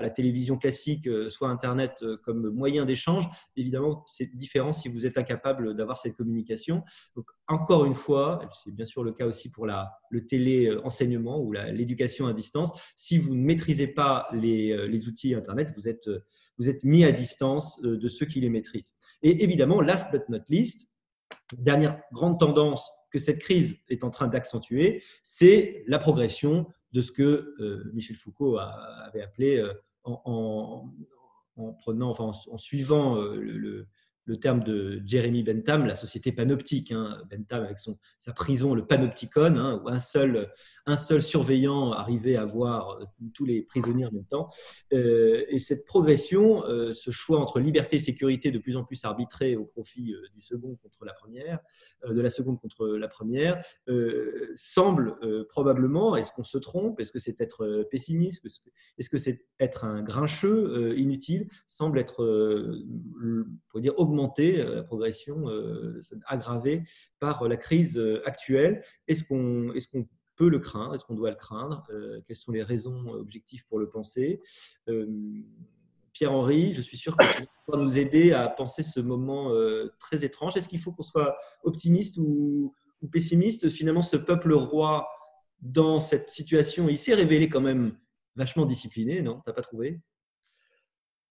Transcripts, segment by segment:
la télévision classique, soit Internet comme moyen d'échange, évidemment, c'est différent si vous êtes incapable d'avoir cette communication. Donc, encore une fois, c'est bien sûr le cas aussi pour la, le télé-enseignement ou l'éducation à distance, si vous ne maîtrisez pas les, les outils Internet, vous êtes, vous êtes mis à distance de ceux qui les maîtrisent. Et évidemment, last but not least, dernière grande tendance que cette crise est en train d'accentuer, c'est la progression de ce que euh, Michel Foucault avait appelé euh, en, prenant, enfin, en, suivant euh, le, le terme de Jeremy Bentham, la société panoptique. Hein. Bentham avec son, sa prison, le panopticon, hein, où un seul, un seul surveillant arrivait à voir euh, tous les prisonniers en même temps. Euh, et cette progression, euh, ce choix entre liberté et sécurité de plus en plus arbitré au profit du second contre la première, de la seconde contre la première, semble probablement, est-ce qu'on se trompe, est-ce que c'est être pessimiste, est-ce que c'est être un grincheux inutile, semble être, pour dire, augmenté euh, la progression euh, aggravée par euh, la crise actuelle. Est-ce qu'on est qu'on peut le craindre? Est-ce qu'on doit le craindre? Quelles sont les raisons objectives pour le penser? Pierre-Henri, je suis sûr que tu vas nous aider à penser ce moment très étrange. Est-ce qu'il faut qu'on soit optimiste ou, ou, pessimiste? Finalement, ce peuple roi, dans cette situation, il s'est révélé quand même vachement discipliné, non? T'as pas trouvé?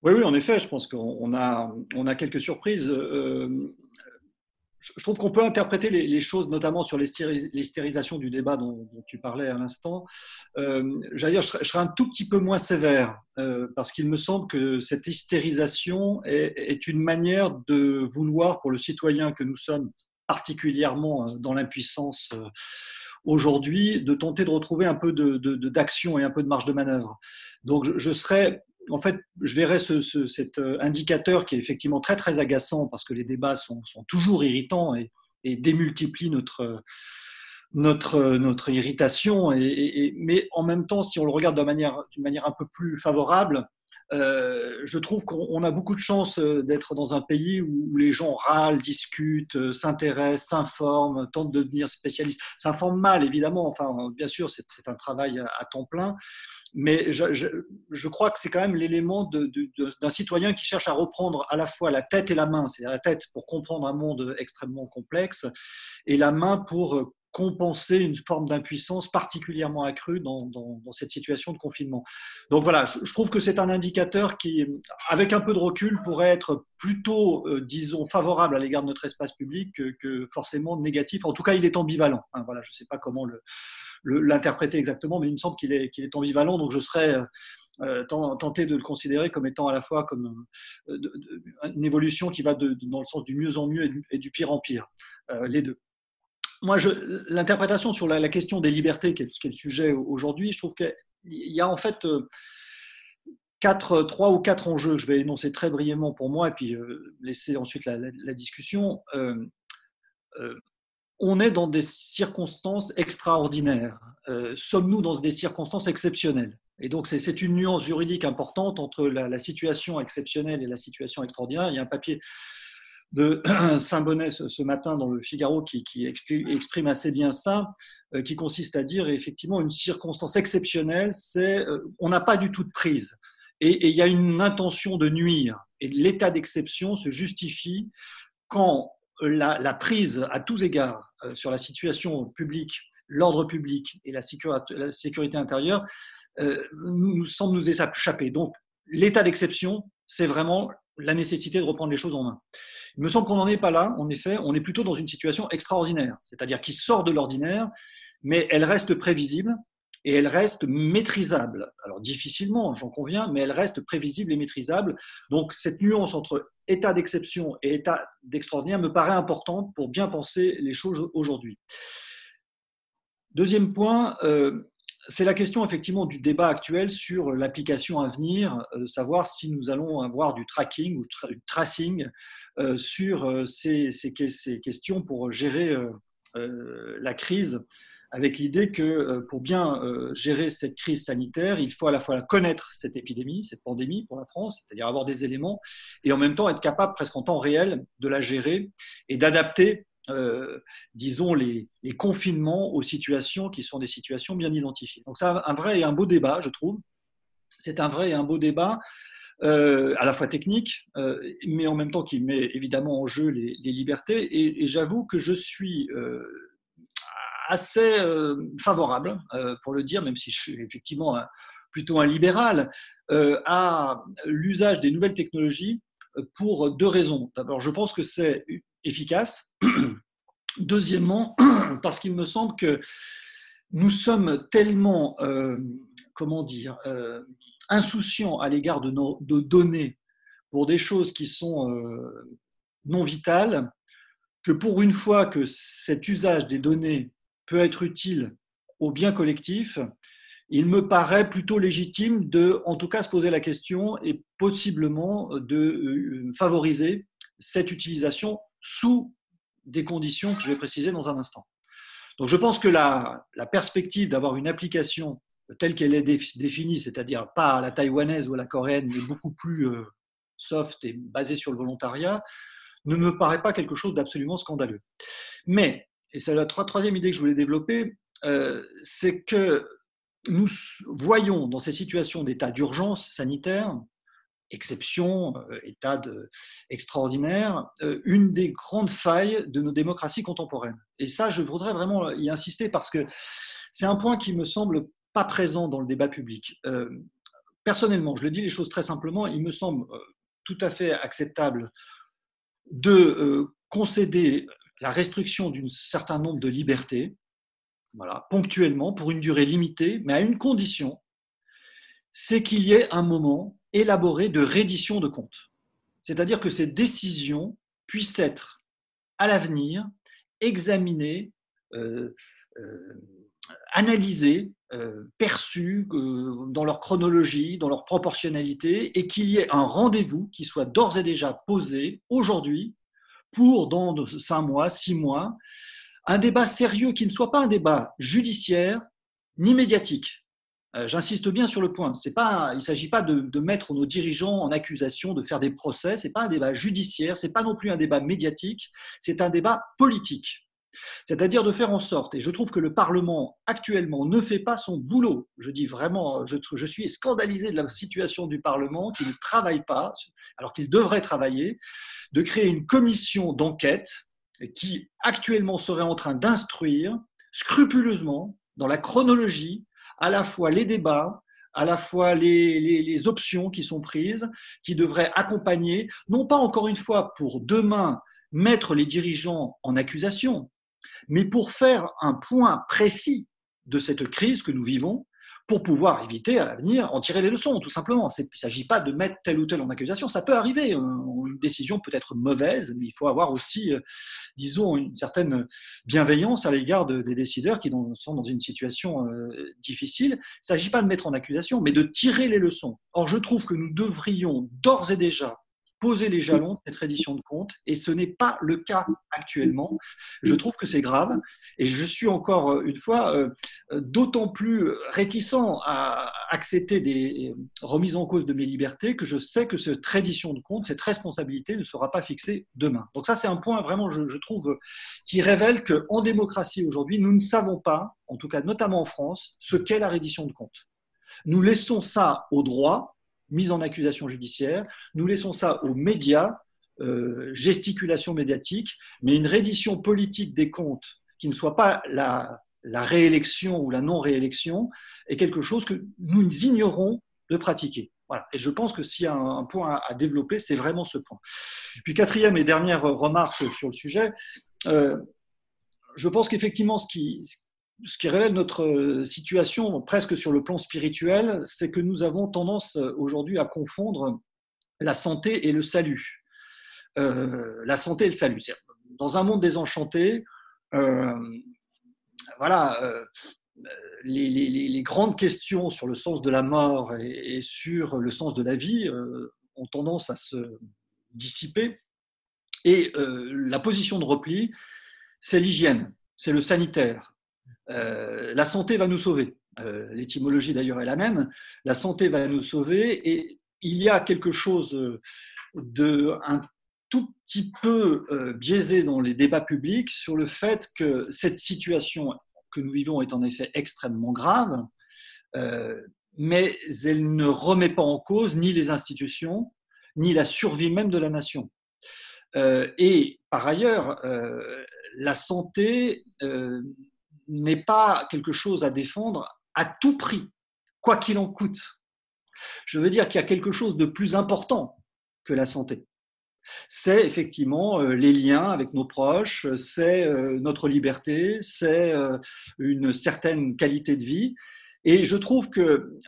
Oui, oui, en effet, je pense qu'on a, on a quelques surprises. Euh, je trouve qu'on peut interpréter les, choses, notamment sur l'hystérisation du débat dont, tu parlais à l'instant. Euh, dire, je, serais un tout petit peu moins sévère, euh, parce qu'il me semble que cette hystérisation est, une manière de vouloir, pour le citoyen que nous sommes, particulièrement euh, dans l'impuissance aujourd'hui, de tenter de retrouver un peu d'action de, de, et un peu de marge de manœuvre. Donc, je serais en fait, je verrais cet euh, indicateur qui est effectivement très très agaçant parce que les débats sont, toujours irritants et, démultiplient notre, notre, notre irritation. Mais en même temps, si on le regarde d'une manière un peu plus favorable, euh, je trouve qu'on a beaucoup de chance euh, d'être dans un pays où les gens râlent, discutent, s'intéressent, s'informent, tentent de devenir spécialistes. S'informent mal, évidemment. Enfin, bien sûr, c'est un travail à temps plein mais je, crois que c'est quand même l'élément d'un citoyen qui cherche à reprendre à la fois la tête et la main, c'est-à-dire la tête pour comprendre un monde extrêmement complexe et la main pour compenser une forme d'impuissance particulièrement accrue dans, cette situation de confinement. Donc voilà, je, trouve que c'est un indicateur qui, avec un peu de recul, pourrait être plutôt, euh, disons, favorable à l'égard de notre espace public que, forcément négatif. En tout cas, il est ambivalent. Hein, voilà, je ne sais pas comment l'interpréter exactement, mais il me semble qu'il est, ambivalent, donc je serais euh, tenté de le considérer comme étant à la fois comme euh, une évolution qui va dans le sens du mieux en mieux et du, pire en pire, euh, les deux. Moi, l'interprétation sur la, question des libertés, qui est, le sujet aujourd'hui, je trouve qu'il y a en fait quatre, trois ou quatre enjeux. Je vais énoncer très brièvement pour moi et puis laisser ensuite la, la discussion on est dans des circonstances extraordinaires. Euh, sommes-nous dans des circonstances exceptionnelles? Et donc, c'est une nuance juridique importante entre la, situation exceptionnelle et la situation extraordinaire. Il y a un papier de Saint-Bonnet ce, matin dans le Figaro qui, exprime, assez bien ça, euh, qui consiste à dire effectivement une circonstance exceptionnelle, c'est euh, on n'a pas du tout de prise. et il y a une intention de nuire. Et l'état d'exception se justifie quand la, prise à tous égards euh, sur la situation publique, l'ordre public et la sécurité, intérieure euh, nous, semble nous échapper. Donc, l'état d'exception, c'est vraiment la nécessité de reprendre les choses en main. Il me semble qu'on n'en est pas là, en effet, on est plutôt dans une situation extraordinaire, c'est-à-dire qui sort de l'ordinaire, mais elle reste prévisible, et elle reste maîtrisable. Alors difficilement, j'en conviens, mais elle reste prévisible et maîtrisable. Donc cette nuance entre état d'exception et état d'extraordinaire me paraît importante pour bien penser les choses aujourd'hui. Deuxième point, euh, c'est la question effectivement du débat actuel sur l'application à venir, euh, savoir si nous allons avoir du tracking ou du tracing euh, sur ces, ces, questions pour gérer la crise avec l'idée que euh, pour bien euh, gérer cette crise sanitaire, il faut à la fois connaître cette épidémie, cette pandémie pour la France, c'est-à-dire avoir des éléments, et en même temps être capable presque en temps réel de la gérer et d'adapter, euh, disons, les, confinements aux situations qui sont des situations bien identifiées. Donc c'est un vrai et un beau débat, je trouve. c'est un vrai et un beau débat. à la fois technique, mais en même temps qui met évidemment en jeu les, libertés. Et, j'avoue que je suis assez favorable, pour le dire, même si je suis effectivement plutôt un libéral, à l'usage des nouvelles technologies pour deux raisons. D'abord, je pense que c'est efficace. Deuxièmement, parce qu'il me semble que nous sommes tellement, euh, comment dire, euh, insouciants à l'égard de nos données pour des choses qui sont euh, non vitales, que pour une fois que cet usage des données peut être utile au bien collectif, il me paraît plutôt légitime de, en tout cas, se poser la question et possiblement de favoriser cette utilisation sous des conditions que je vais préciser dans un instant. Donc je pense que la, perspective d'avoir une application telle qu'elle est définie, c'est-à-dire pas la taïwanaise ou la coréenne, mais beaucoup plus euh, soft et basée sur le volontariat, ne me paraît pas quelque chose d'absolument scandaleux. Mais, et c'est la troisième idée que je voulais développer, euh, c'est que nous voyons dans ces situations d'état d'urgence sanitaire exception, euh, état de, extraordinaire, euh, une des grandes failles de nos démocraties contemporaines. Et ça, je voudrais vraiment y insister parce que c'est un point qui me semble pas présent dans le débat public. Euh, personnellement, je le dis les choses très simplement, il me semble tout à fait acceptable de concéder la restriction d'un certain nombre de libertés, voilà, ponctuellement, pour une durée limitée, mais à une condition, c'est qu'il y ait un moment élaboré de reddition de comptes. C'est-à-dire que ces décisions puissent être à l'avenir examinées, euh, euh, analysées, euh, perçues dans leur chronologie, dans leur proportionnalité, et qu'il y ait un rendez-vous qui soit d'ores et déjà posé aujourd'hui pour, dans cinq mois, six mois, un débat sérieux qui ne soit pas un débat judiciaire ni médiatique, j'insiste bien sur le point. Pas, il ne s'agit pas de, mettre nos dirigeants en accusation, de faire des procès. Ce n'est pas un débat judiciaire, ce n'est pas non plus un débat médiatique, c'est un débat politique. C'est-à-dire de faire en sorte, et je trouve que le Parlement actuellement ne fait pas son boulot, je dis vraiment, je suis scandalisé de la situation du Parlement qui ne travaille pas, alors qu'il devrait travailler, de créer une commission d'enquête qui actuellement serait en train d'instruire scrupuleusement, dans la chronologie, à la fois les débats, à la fois les, options qui sont prises, qui devraient accompagner, non pas encore une fois pour demain mettre les dirigeants en accusation, mais pour faire un point précis de cette crise que nous vivons pour pouvoir éviter à l'avenir, en tirer les leçons, tout simplement. Il ne s'agit pas de mettre tel ou tel en accusation, ça peut arriver. Une décision peut être mauvaise, mais il faut avoir aussi, euh, disons, une certaine bienveillance à l'égard des décideurs qui sont dans une situation euh, difficile. Il ne s'agit pas de mettre en accusation, mais de tirer les leçons. Or, je trouve que nous devrions d'ores et déjà poser les jalons de cette reddition de compte, et ce n'est pas le cas actuellement. Je trouve que c'est grave, et je suis encore euh, une fois euh, d'autant plus réticent à accepter des remises en cause de mes libertés que je sais que cette reddition de compte, cette responsabilité ne sera pas fixée demain. Donc ça, c'est un point vraiment, je, je trouve, qui révèle qu'en démocratie aujourd'hui, nous ne savons pas, en tout cas notamment en France, ce qu'est la reddition de compte. Nous laissons ça au droit, mise en accusation judiciaire. Nous laissons ça aux médias, euh, gesticulation médiatique, mais une reddition politique des comptes qui ne soit pas la, réélection ou la non-réélection est quelque chose que nous ignorons de pratiquer. Voilà. Et je pense que s'il y a un, point à, développer, c'est vraiment ce point. Puis quatrième et dernière remarque sur le sujet, euh, je pense qu'effectivement, ce qui, qui révèle notre euh, situation presque sur le plan spirituel, c'est que nous avons tendance euh, aujourd'hui à confondre la santé et le salut. Euh, la santé et le salut. Dans un monde désenchanté, voilà, les, grandes questions sur le sens de la mort et, sur le sens de la vie ont tendance à se dissiper. Et la position de repli, c'est l'hygiène, c'est le sanitaire, euh, la santé va nous sauver. Euh, l'étymologie d'ailleurs est la même. La santé va nous sauver et il y a quelque chose de un tout petit peu euh, biaisé dans les débats publics sur le fait que cette situation que nous vivons est en effet extrêmement grave. mais elle ne remet pas en cause ni les institutions, ni la survie même de la nation. Euh, et par ailleurs, euh, la santé euh, n'est pas quelque chose à défendre à tout prix, quoi qu'il en coûte. Je veux dire qu'il y a quelque chose de plus important que la santé. C'est effectivement les liens avec nos proches, c'est notre liberté, c'est une certaine qualité de vie. Et je trouve que euh,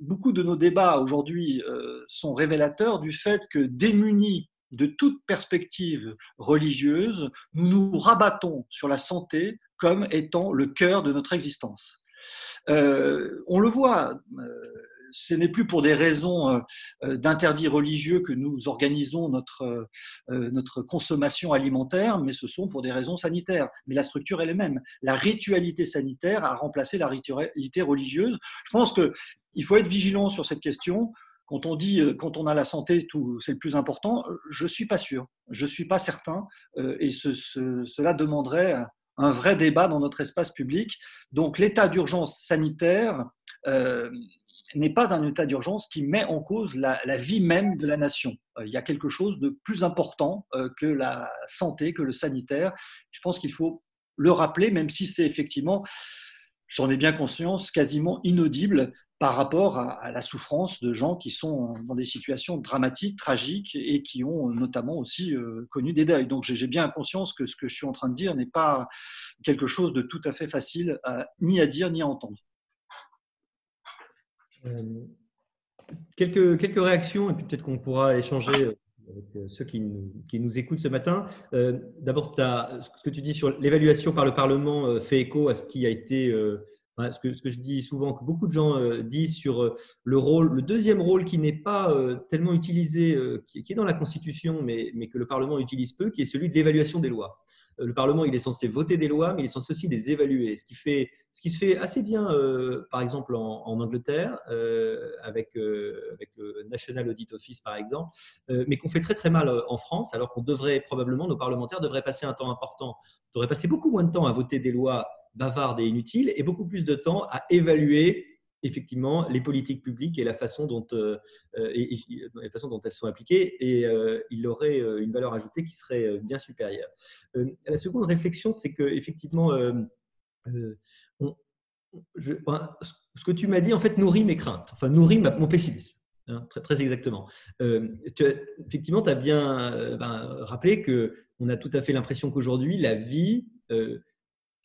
beaucoup de nos débats aujourd'hui euh, sont révélateurs du fait que démunis de toute perspective religieuse, nous rabattons sur la santé comme étant le cœur de notre existence. Euh, on le voit, ce n'est plus pour des raisons euh, euh, d'interdit religieux que nous organisons euh, notre consommation alimentaire, mais ce sont pour des raisons sanitaires. Mais la structure est la même. La ritualité sanitaire a remplacé la ritualité religieuse. Je pense qu'il faut être vigilant sur cette question. Quand on dit, quand on a la santé, tout, c'est le plus important, je ne suis pas sûr, je ne suis pas certain, et cela demanderait un vrai débat dans notre espace public. Donc l'état d'urgence sanitaire n'est pas un état d'urgence qui met en cause la, vie même de la nation. Euh, il y a quelque chose de plus important euh, que la santé, que le sanitaire. Je pense qu'il faut le rappeler, même si c'est effectivement, j'en ai bien conscience, quasiment inaudible par rapport à, la souffrance de gens qui sont dans des situations dramatiques, tragiques et qui ont notamment aussi euh, connu des deuils. Donc j'ai bien conscience que ce que je suis en train de dire n'est pas quelque chose de tout à fait facile ni à dire ni à entendre. Euh, quelques, quelques réactions, et puis peut-être qu'on pourra échanger euh, avec euh, ceux qui nous, qui nous écoutent ce matin. D'abord, ce que tu dis sur l'évaluation par le Parlement fait écho à ce qui a été, ce, que, je dis souvent, que beaucoup de gens disent sur le rôle, le deuxième rôle qui n'est pas tellement utilisé, qui, est dans la Constitution, mais, que le Parlement utilise peu, qui est celui de l'évaluation des lois le Parlement, il est censé voter des lois, mais il est censé aussi les évaluer. Ce qui, se fait assez bien, euh, par exemple, en, Angleterre, euh, euh, avec, le National Audit Office, par exemple, mais qu'on fait très très mal en France, alors qu'on devrait probablement, nos parlementaires devraient passer un temps important, devraient passer beaucoup moins de temps à voter des lois bavardes et inutiles, et beaucoup plus de temps à évaluer effectivement les politiques publiques et la façon dont, euh, euh, et, la façon dont elles sont appliquées, et euh, il aurait une valeur ajoutée qui serait bien supérieure. la seconde réflexion, c'est que effectivement, ce que tu m'as dit en fait nourrit mes craintes, enfin nourrit mon pessimisme. Hein, très, très, exactement. effectivement, tu as bien ben, rappelé que on a tout à fait l'impression qu'aujourd'hui, la vie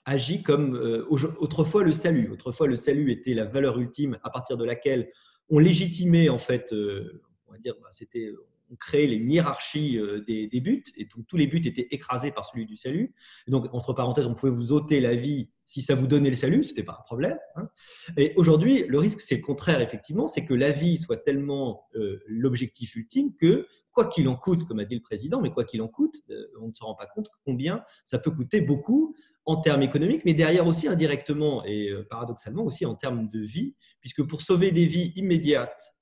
agit comme euh, autrefois le salut. Autrefois, le salut était la valeur ultime à partir de laquelle on légitimait, en fait, euh, on va dire, bah, c'était on créait les hiérarchies euh, des, buts, et tous les buts étaient écrasés par celui du salut. donc, entre parenthèses, on pouvait vous ôter la vie si ça vous donnait le salut, ce n'était pas un problème. Hein. Et aujourd'hui, le risque, c'est le contraire, effectivement, c'est que la vie soit tellement l'objectif ultime que, quoi qu'il en coûte, comme a dit le président, mais quoi qu'il en coûte, on ne se rend pas compte combien ça peut coûter beaucoup en termes économiques, mais derrière aussi indirectement et paradoxalement aussi en termes de vie, puisque pour sauver des vies immédiates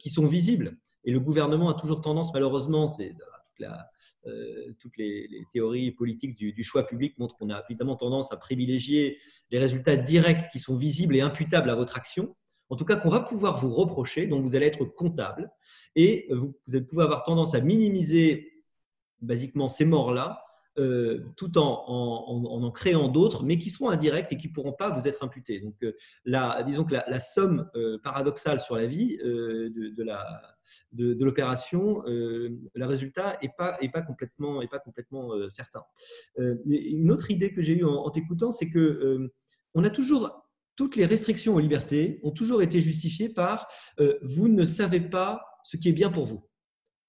qui sont visibles, et le gouvernement a toujours tendance, malheureusement, euh, toutes les, théories politiques du, choix public montrent qu'on a évidemment tendance à privilégier les résultats directs qui sont visibles et imputables à votre action. En tout cas, qu'on va pouvoir vous reprocher, dont vous allez être comptable, et vous, vous pouvoir avoir tendance à minimiser basiquement ces morts-là euh, tout en en, créant d'autres, mais qui seront indirects et qui ne pourront pas vous être imputés. Donc, euh, la, disons que la, somme euh, paradoxale sur la vie de, la, de, l'opération, le résultat n'est pas, complètement, certain. une autre idée que j'ai eue en, t'écoutant, c'est que on a toujours toutes les restrictions aux libertés ont toujours été justifiées par vous ne savez pas ce qui est bien pour vous.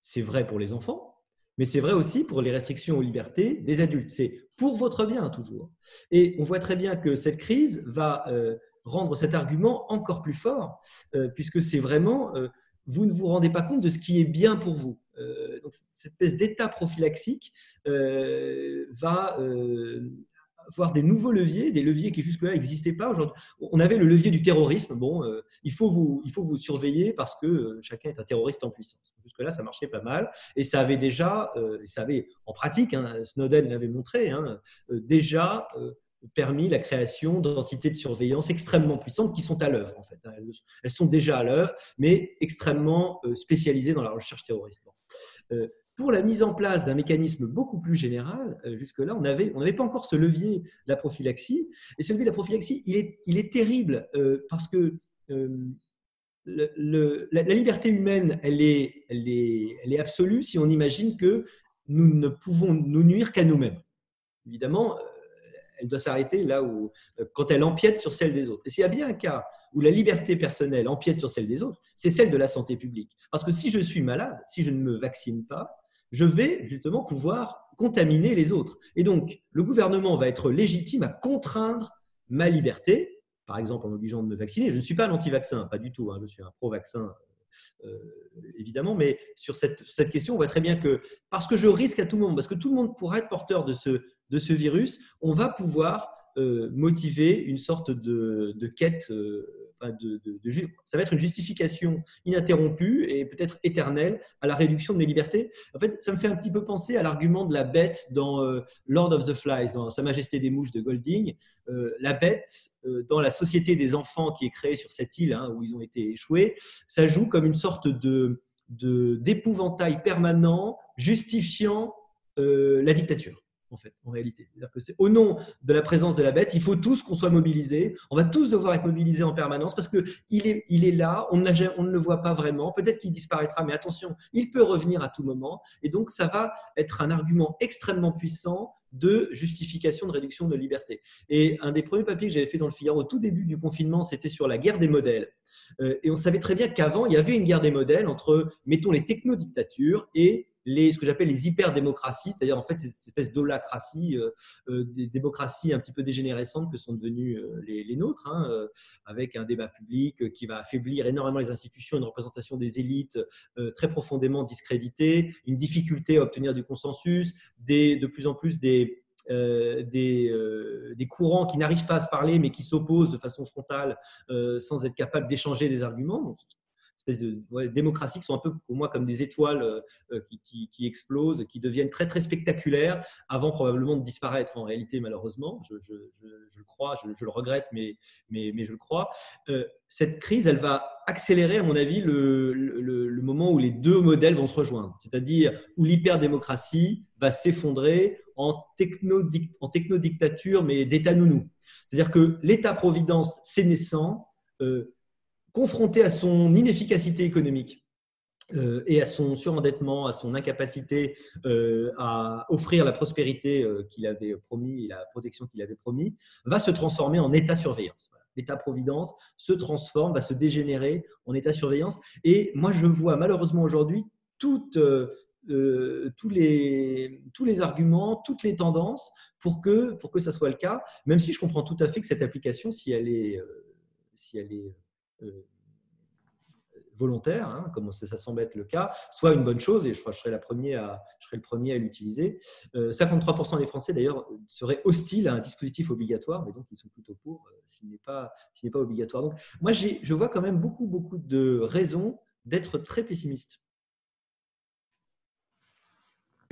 C'est vrai pour les enfants, mais c'est vrai aussi pour les restrictions aux libertés des adultes. C'est pour votre bien toujours. Et on voit très bien que cette crise va euh, rendre cet argument encore plus fort, euh, puisque c'est vraiment, euh, vous ne vous rendez pas compte de ce qui est bien pour vous. donc, cette espèce d'état prophylaxique va voir des nouveaux leviers, des leviers qui jusque-là n'existaient pas. Aujourd'hui, on avait le levier du terrorisme. Bon, euh, il, faut vous, surveiller parce que euh, chacun est un terroriste en puissance. Jusque-là, ça marchait pas mal. Et ça avait déjà, euh, ça avait en pratique, hein, Snowden l'avait montré, hein, déjà permis la création d'entités de surveillance extrêmement puissantes qui sont à l'œuvre, en fait. Elles sont déjà à l'œuvre, mais extrêmement spécialisées dans la recherche terroriste. Pour la mise en place d'un mécanisme beaucoup plus général, jusque-là, on n'avait pas encore ce levier de la prophylaxie. Et ce levier de la prophylaxie, il est, terrible parce que le, la, liberté humaine, elle est, elle, est, absolue si on imagine que nous ne pouvons nous nuire qu'à nous-mêmes. Évidemment, euh, elle doit s'arrêter là où, euh, quand elle empiète sur celle des autres. Et s'il y a bien un cas où la liberté personnelle empiète sur celle des autres, c'est celle de la santé publique. Parce que si je suis malade, si je ne me vaccine pas, je vais justement pouvoir contaminer les autres. Et donc, le gouvernement va être légitime à contraindre ma liberté, par exemple en obligeant de me vacciner. Je ne suis pas un anti-vaccin, pas du tout, hein. je suis un pro-vaccin. Euh, évidemment, mais sur cette, question, on voit très bien que parce que je risque à tout le monde, parce que tout le monde pourra être porteur de ce virus, on va pouvoir euh, motiver une sorte de, de quête euh, de, ça va être une justification ininterrompue et peut-être éternelle à la réduction de mes libertés. En fait, ça me fait un petit peu penser à l'argument de la bête dans euh, Lord of the Flies, dans Sa Majesté des Mouches de Golding. La bête, dans la société des enfants qui est créée sur cette île hein, où ils ont été échoués, ça joue comme une sorte de d'épouvantail permanent justifiant la dictature en fait, en réalité. c'est au nom de la présence de la bête, il faut tous qu'on soit mobilisés. On va tous devoir être mobilisés en permanence parce qu'il est, il est là, on, on ne le voit pas vraiment. Peut-être qu'il disparaîtra, mais attention, il peut revenir à tout moment. Et donc, ça va être un argument extrêmement puissant de justification de réduction de liberté. Et un des premiers papiers que j'avais fait dans le Figaro au tout début du confinement, c'était sur la guerre des modèles. Euh, et on savait très bien qu'avant, il y avait une guerre des modèles entre, mettons, les technodictatures et les, ce que j'appelle les hyper-démocraties, c'est-à-dire en fait ces espèces d'holacraties, euh, euh, des démocraties un petit peu dégénérescentes que sont devenues euh, les, nôtres, hein, avec un débat public qui va affaiblir énormément les institutions, une représentation des élites très profondément discréditée, une difficulté à obtenir du consensus, des, de plus en plus des, des, des, courants qui n'arrivent pas à se parler mais qui s'opposent de façon frontale sans être capables d'échanger des arguments de démocraties qui sont un peu pour moi comme des étoiles euh, euh, qui, explosent, qui deviennent très très spectaculaires avant probablement de disparaître en réalité malheureusement. Je, le crois, je, le regrette, mais, mais, mais je le crois. Euh, cette crise, elle va accélérer à mon avis le, le, moment où les deux modèles vont se rejoindre, c'est-à-dire où l'hyperdémocratie va s'effondrer en, techno, en technodictature mais d'État nounou. C'est-à-dire que l'État-providence sénescent confronté à son inefficacité économique euh, et à son surendettement, à son incapacité euh, à offrir la prospérité euh, qu'il avait promis et la protection qu'il avait promis, va se transformer en état-surveillance. L'état-providence se transforme, va se dégénérer en état-surveillance. Et moi, je vois malheureusement aujourd'hui toutes, tous, les, tous les arguments, toutes les tendances pour que, pour que ça soit le cas, même si je comprends tout à fait que cette application, si elle est, si elle est euh, volontaire, hein, comme ça, semble être le cas, soit une bonne chose, et je crois que je serai, le premier à l'utiliser. 53% euh, des Français, d'ailleurs, seraient hostiles à un dispositif obligatoire, mais donc ils sont plutôt pour euh, s'il n'est pas, obligatoire. Donc, moi, je vois quand même beaucoup, beaucoup de raisons d'être très pessimiste.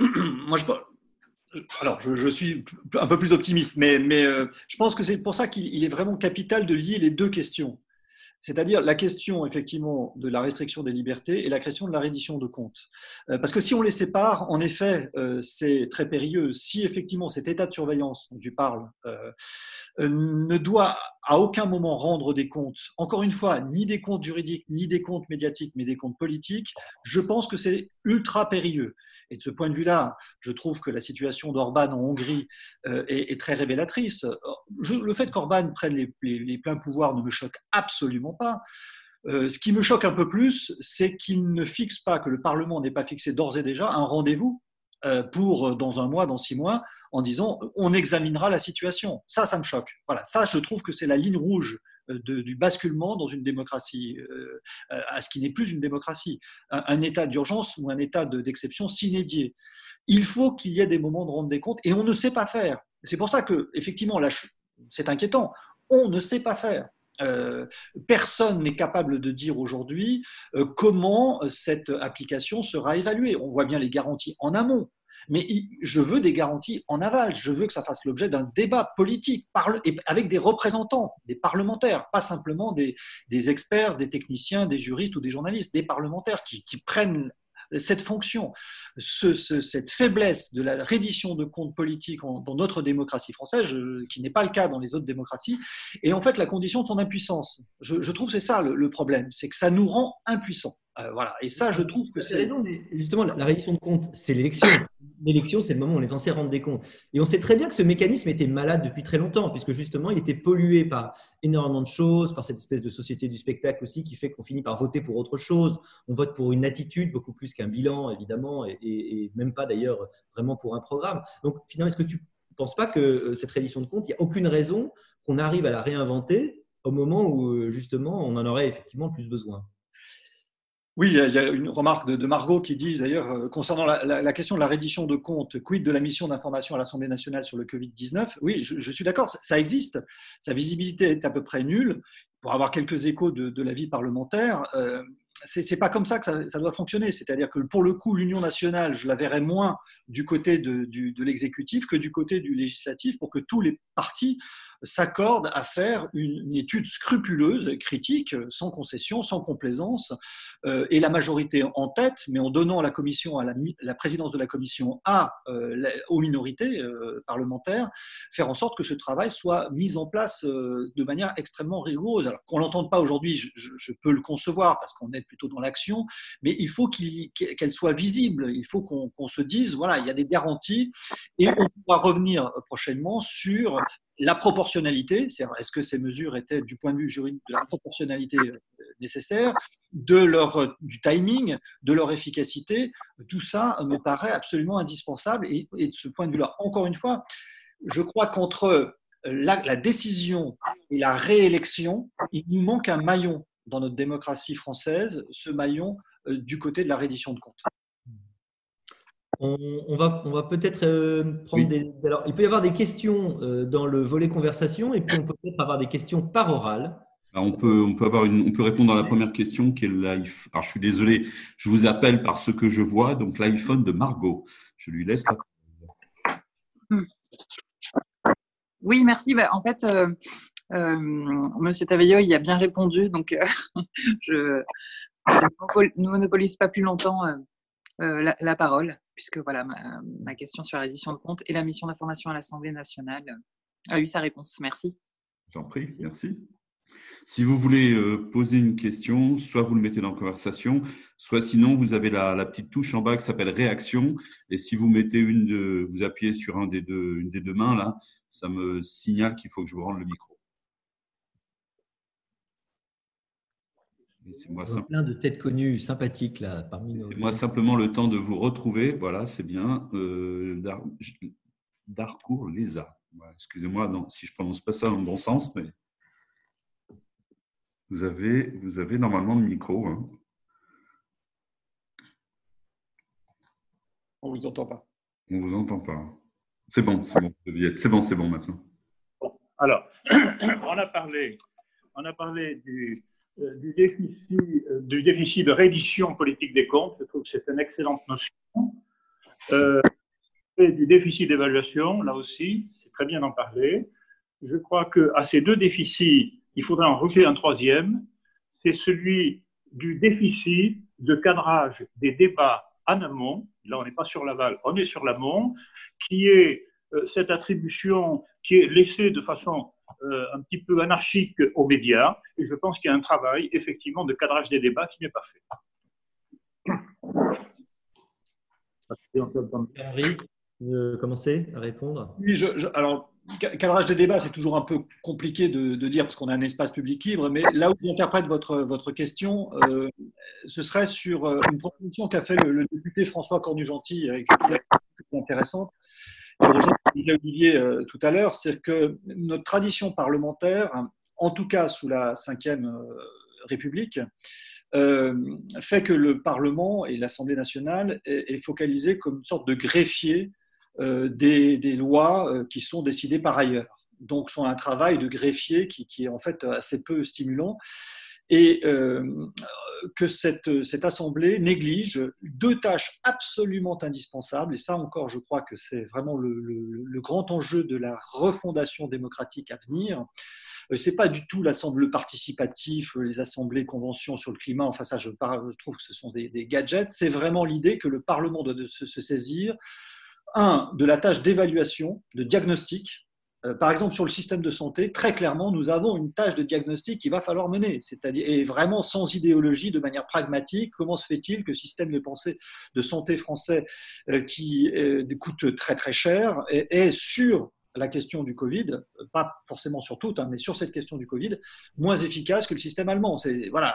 Moi, je, alors, je, suis un peu plus optimiste, mais je pense que c'est pour ça qu'il est vraiment capital de lier les deux questions c'est-à-dire la question effectivement de la restriction des libertés et la question de la reddition de comptes. Euh, parce que si on les sépare, en effet, euh, c'est très périlleux. Si effectivement cet état de surveillance dont tu parles euh, ne doit à aucun moment rendre des comptes, encore une fois, ni des comptes juridiques, ni des comptes médiatiques, mais des comptes politiques, je pense que c'est ultra périlleux. Et de ce point de vue-là, je trouve que la situation d'Orban en Hongrie euh, est, très révélatrice. le fait qu'Orban prenne les, pleins pouvoirs ne me choque absolument pas. Euh, ce qui me choque un peu plus, c'est qu'il ne fixe pas, que le Parlement n'ait pas fixé d'ores et déjà un rendez-vous euh, pour dans un mois, dans six mois, en disant on examinera la situation. Ça, ça me choque. Voilà, ça, je trouve que c'est la ligne rouge euh, du basculement dans une démocratie, euh, à ce qui n'est plus une démocratie, un, état d'urgence ou un état d'exception s'inédié. Il faut qu'il y ait des moments de rendre des comptes et on ne sait pas faire. C'est pour ça que, effectivement, c'est inquiétant. On ne sait pas faire. Euh, personne n'est capable de dire aujourd'hui comment cette application sera évaluée. On voit bien les garanties en amont, mais je veux des garanties en aval. Je veux que ça fasse l'objet d'un débat politique avec des représentants, des parlementaires, pas simplement des, experts, des techniciens, des juristes ou des journalistes, des parlementaires qui, prennent cette fonction, cette faiblesse de la reddition de comptes politiques dans notre démocratie française, qui n'est pas le cas dans les autres démocraties, et en fait la condition de son impuissance. Je, trouve que c'est ça le problème, c'est que ça nous rend impuissants. Euh, voilà. Et ça, je trouve que c'est. raison, justement, la reddition de comptes, c'est l'élection. L'élection, c'est le moment où on est censé rendre des comptes. Et on sait très bien que ce mécanisme était malade depuis très longtemps, puisque justement, il était pollué par énormément de choses, par cette espèce de société du spectacle aussi, qui fait qu'on finit par voter pour autre chose. On vote pour une attitude beaucoup plus qu'un bilan, évidemment, et, même pas d'ailleurs vraiment pour un programme. Donc, finalement, est-ce que tu ne penses pas que euh, cette reddition de comptes, il n'y a aucune raison qu'on arrive à la réinventer au moment où, euh, justement, on en aurait effectivement le plus besoin? Oui, il y a une remarque de, Margot qui dit d'ailleurs euh, concernant la, question de la reddition de comptes, quid de la mission d'information à l'Assemblée nationale sur le Covid-19 Oui, je, suis d'accord, ça, existe. Sa visibilité est à peu près nulle. Pour avoir quelques échos de, la vie parlementaire, euh, c'est pas comme ça que ça, doit fonctionner. C'est-à-dire que pour le coup, l'Union nationale, je la verrais moins du côté de, de l'exécutif que du côté du législatif pour que tous les partis s'accorde à faire une, étude scrupuleuse, critique, sans concession, sans complaisance, euh, et la majorité en tête, mais en donnant la commission, à la, présidence de la commission, à euh, aux minorités euh, parlementaires, faire en sorte que ce travail soit mis en place de manière extrêmement rigoureuse. Alors qu'on l'entende pas aujourd'hui, je, peux le concevoir parce qu'on est plutôt dans l'action, mais il faut qu'elle soit visible. Il faut qu'on se dise, voilà, il y a des garanties, et on pourra revenir prochainement sur la proportionnalité, c'est-à-dire est-ce que ces mesures étaient du point de vue juridique la proportionnalité euh, nécessaire, de leur, euh, du timing, de leur efficacité, tout ça me paraît absolument indispensable. Et, de ce point de vue-là, encore une fois, je crois qu'entre la, la, décision et la réélection, il nous manque un maillon dans notre démocratie française, ce maillon euh, du côté de la reddition de comptes. On, va, on va peut-être euh, prendre des. Alors, il peut y avoir des questions euh, dans le volet conversation et puis on peut peut-être avoir des questions par oral. on peut, on, peut avoir une, on peut répondre à la première question qui est l'iPhone. Alors, je suis désolé, je vous appelle par ce que je vois, donc l'iPhone de Margot. Je lui laisse la. Oui, merci. Bah, en fait, euh, Monsieur Taveillot, il a bien répondu, donc je ne monopolise pas plus longtemps la, parole puisque voilà, ma, question sur la de compte et la mission d'information à l'Assemblée nationale a eu sa réponse. Merci. J'en prie, merci. Si vous voulez euh, poser une question, soit vous le mettez dans la conversation, soit sinon vous avez la, petite touche en bas qui s'appelle réaction. Et si vous mettez une de, vous appuyez sur un des deux, une des deux mains là, ça me signale qu'il faut que je vous rende le micro. C'est moi plein de têtes connues, sympathiques là parmi nous. C'est moi simplement le temps de vous retrouver. Voilà, c'est bien. Euh, Darcourt Lesa. Excusez-moi si je ne prononce pas ça dans le bon sens, mais vous avez, vous avez normalement le micro. Hein. On ne vous entend pas. On ne vous entend pas. C'est bon, c'est bon, c'est bon, c'est bon maintenant. alors, on a parlé, on a parlé du, euh, du, déficit, euh, du déficit de reddition politique des comptes. Je trouve que c'est une excellente notion. Euh, et du déficit d'évaluation, là aussi, c'est très bien d'en parler. Je crois qu'à ces deux déficits, il faudrait en rajouter un troisième, c'est celui du déficit de cadrage des débats en amont. Là, on n'est pas sur l'aval, on est sur l'amont, qui est cette attribution qui est laissée de façon euh, un petit peu anarchique aux médias. Et je pense qu'il y a un travail, effectivement, de cadrage des débats qui n'est pas fait. Henri, vous commencer à répondre? Oui, alors, cadrage des débats, c'est toujours un peu compliqué de, dire parce qu'on a un espace public libre, mais là où j'interprète votre, votre question, euh, ce serait sur euh, une proposition qu'a fait le, député François Cornu-Gentil, qui est intéressante, Olivier euh, tout à l'heure, c'est que notre tradition parlementaire, en tout cas sous la Ve euh, République, euh, fait que le Parlement et l'Assemblée nationale est, focalisé comme une sorte de greffier des, lois qui sont décidées par ailleurs. Donc, sont un travail de greffier qui, qui, est en fait assez peu stimulant. Et euh, que cette, cette Assemblée néglige deux tâches absolument indispensables, et ça encore, je crois que c'est vraiment le, grand enjeu de la refondation démocratique à venir. Euh, c'est pas du tout l'assemblée participatif, les assemblées conventions sur le climat. Enfin, ça, je, trouve que ce sont des, gadgets. C'est vraiment l'idée que le Parlement doit se, saisir un de la tâche d'évaluation, de diagnostic, par exemple, sur le système de santé, très clairement, nous avons une tâche de diagnostic qu'il va falloir mener, c'est-à-dire et vraiment sans idéologie, de manière pragmatique. Comment se fait-il que le système de pensée de santé français, euh, qui euh, coûte très très cher, est, sur la question du Covid, pas forcément sur toutes, hein, mais sur cette question du Covid, moins efficace que le système allemand. C'est voilà,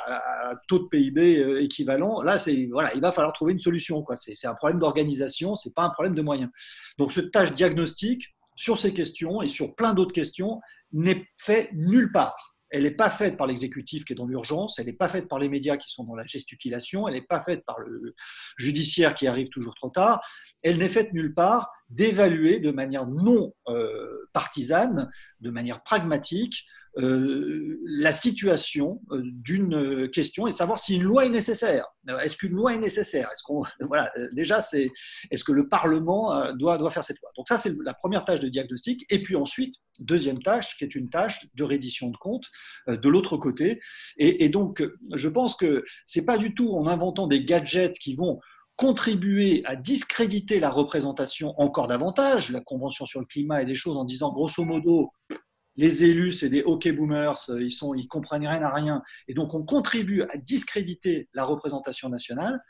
taux de PIB équivalent. Là, c'est voilà, il va falloir trouver une solution. C'est, un problème d'organisation, c'est pas un problème de moyens. Donc, cette tâche diagnostique, sur ces questions et sur plein d'autres questions n'est fait nulle part. Elle n'est pas faite par l'exécutif qui est dans l'urgence, elle n'est pas faite par les médias qui sont dans la gesticulation, elle n'est pas faite par le judiciaire qui arrive toujours trop tard, elle n'est faite nulle part d'évaluer de manière non euh, partisane, de manière pragmatique, la situation euh, d'une question et savoir si une loi est nécessaire. Est-ce qu'une loi est nécessaire? Est-ce voilà déjà c'est est-ce que le Parlement euh, doit doit faire cette loi? Donc ça c'est la première tâche de diagnostic. Et puis ensuite deuxième tâche qui est une tâche de reddition de comptes de l'autre côté. Et, et, donc je pense que c'est pas du tout en inventant des gadgets qui vont contribuer à discréditer la représentation encore davantage, la Convention sur le climat et des choses en disant grosso modo les élus, c'est des hockey boomers, euh, ils sont, ils comprennent rien à rien, et donc on contribue à discréditer la représentation nationale.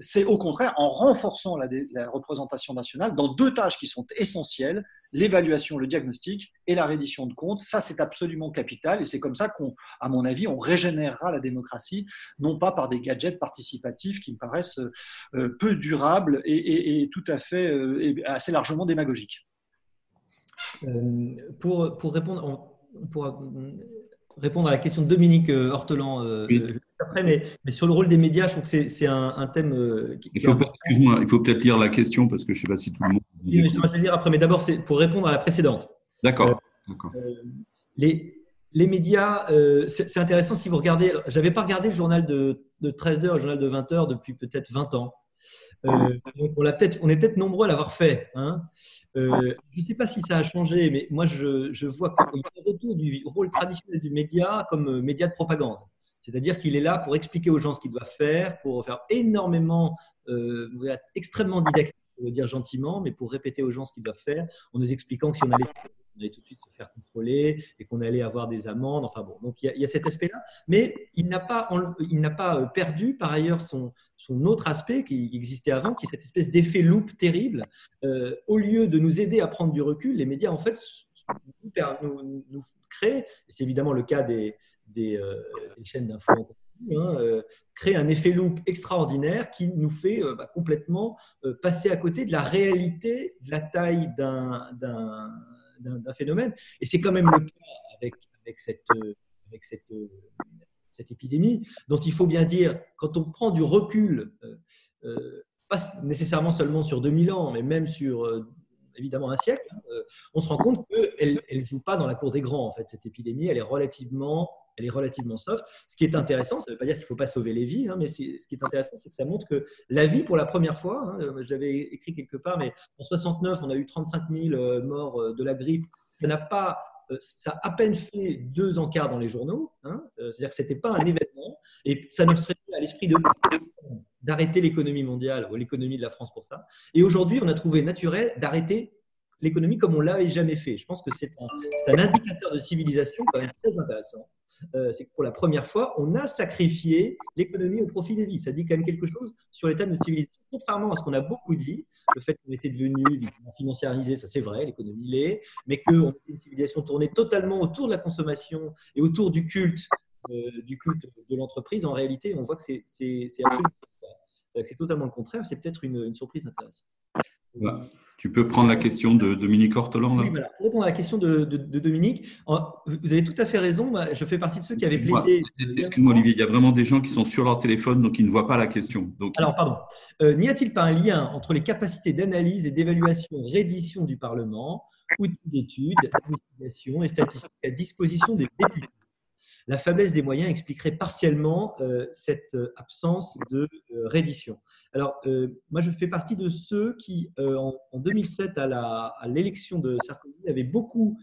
C'est au contraire en renforçant la, représentation nationale dans deux tâches qui sont essentielles l'évaluation, le diagnostic et la reddition de comptes. Ça, c'est absolument capital, et c'est comme ça qu'on, à mon avis, on régénérera la démocratie, non pas par des gadgets participatifs qui me paraissent euh, peu durables et, tout à fait euh, assez largement démagogiques. Euh, pour, pour, répondre, on, pourra répondre à la question de Dominique euh, Hortelan euh, après, mais, mais, sur le rôle des médias, je trouve que c'est un, un, thème. Qui, il faut, excuse-moi, il faut peut-être lire la question parce que je ne sais pas si tout le monde. Oui, je vais lire après, mais d'abord, c'est pour répondre à la précédente. D'accord. les, les médias, c'est intéressant si vous regardez. Je n'avais pas regardé le journal de, de 13h, le journal de 20h depuis peut-être 20 ans. Euh, on, est peut-être nombreux à l'avoir fait. Hein. Euh, je ne sais pas si ça a changé, mais moi, je, je vois qu'il y a un retour du rôle traditionnel du média comme euh, média de propagande. C'est-à-dire qu'il est là pour expliquer aux gens ce qu'ils doivent faire, pour faire énormément, extrêmement didactique, pour le dire gentiment, mais pour répéter aux gens ce qu'ils doivent faire, en nous expliquant que si on allait on allait tout de suite se faire contrôler et qu'on allait avoir des amendes. Enfin bon, donc il y a, cet aspect-là. Mais il n'a pas, pas euh, perdu par ailleurs son, son autre aspect qui existait avant, qui est cette espèce d'effet loupe terrible. Euh, au lieu de nous aider à prendre du recul, les médias en fait nous, nous, créent, c'est évidemment le cas des, des, euh, chaînes d'infos Hein, créent un effet loupe extraordinaire qui nous fait bah, complètement passer à côté de la réalité de la taille d'un d'un phénomène. Et c'est quand même le cas avec, avec, cette, avec cette, cette, épidémie, dont il faut bien dire, quand on prend du recul, euh, euh, pas nécessairement seulement sur 2000 ans, mais même sur euh, évidemment un siècle, hein, on se rend compte qu'elle ne joue pas dans la cour des grands, en fait, cette épidémie. Elle est relativement elle est relativement soft. Ce qui est intéressant, ça ne veut pas dire qu'il ne faut pas sauver les vies, hein, mais ce qui est intéressant, c'est que ça montre que la vie, pour la première fois, hein, euh, j'avais écrit quelque part, mais en 69, on a eu 35 000 euh, morts euh, de la grippe. Ça n'a pas ça a à peine fait deux encarts dans les journaux, hein, c'est-à-dire que ce n'était pas un événement, et ça ne serait pas à l'esprit de d'arrêter l'économie mondiale ou l'économie de la France pour ça. Et aujourd'hui, on a trouvé naturel d'arrêter l'économie comme on l'avait jamais fait. Je pense que c'est un, indicateur de civilisation quand même très intéressant. Euh, c'est que pour la première fois, on a sacrifié l'économie au profit des vies. Ça dit quand même quelque chose sur l'état de notre civilisation. Contrairement à ce qu'on a beaucoup dit, le fait qu'on était devenu financiarisé, ça c'est vrai, l'économie l'est, mais qu'on était une civilisation tournée totalement autour de la consommation et autour du culte, euh, du culte de l'entreprise, en réalité, on voit que c'est absolument c'est totalement le contraire. C'est peut-être une, une surprise intéressante. Tu peux prendre la question de Dominique Ortolan. Là. Oui, voilà. Pour répondre à la question de, Dominique, vous avez tout à fait raison. Je fais partie de ceux qui avaient plaidé. Excuse-moi, Olivier, il y a vraiment des gens qui sont sur leur téléphone, donc ils ne voient pas la question. Donc... Alors, pardon. Euh, n'y a-t-il pas un lien entre les capacités d'analyse et d'évaluation, reddition du Parlement, outils d'études, d'investigation et statistiques à disposition des députés? La faiblesse des moyens expliquerait partiellement cette absence de reddition. Alors, moi, je fais partie de ceux qui, en, 2007, à l'élection de Sarkozy, avaient beaucoup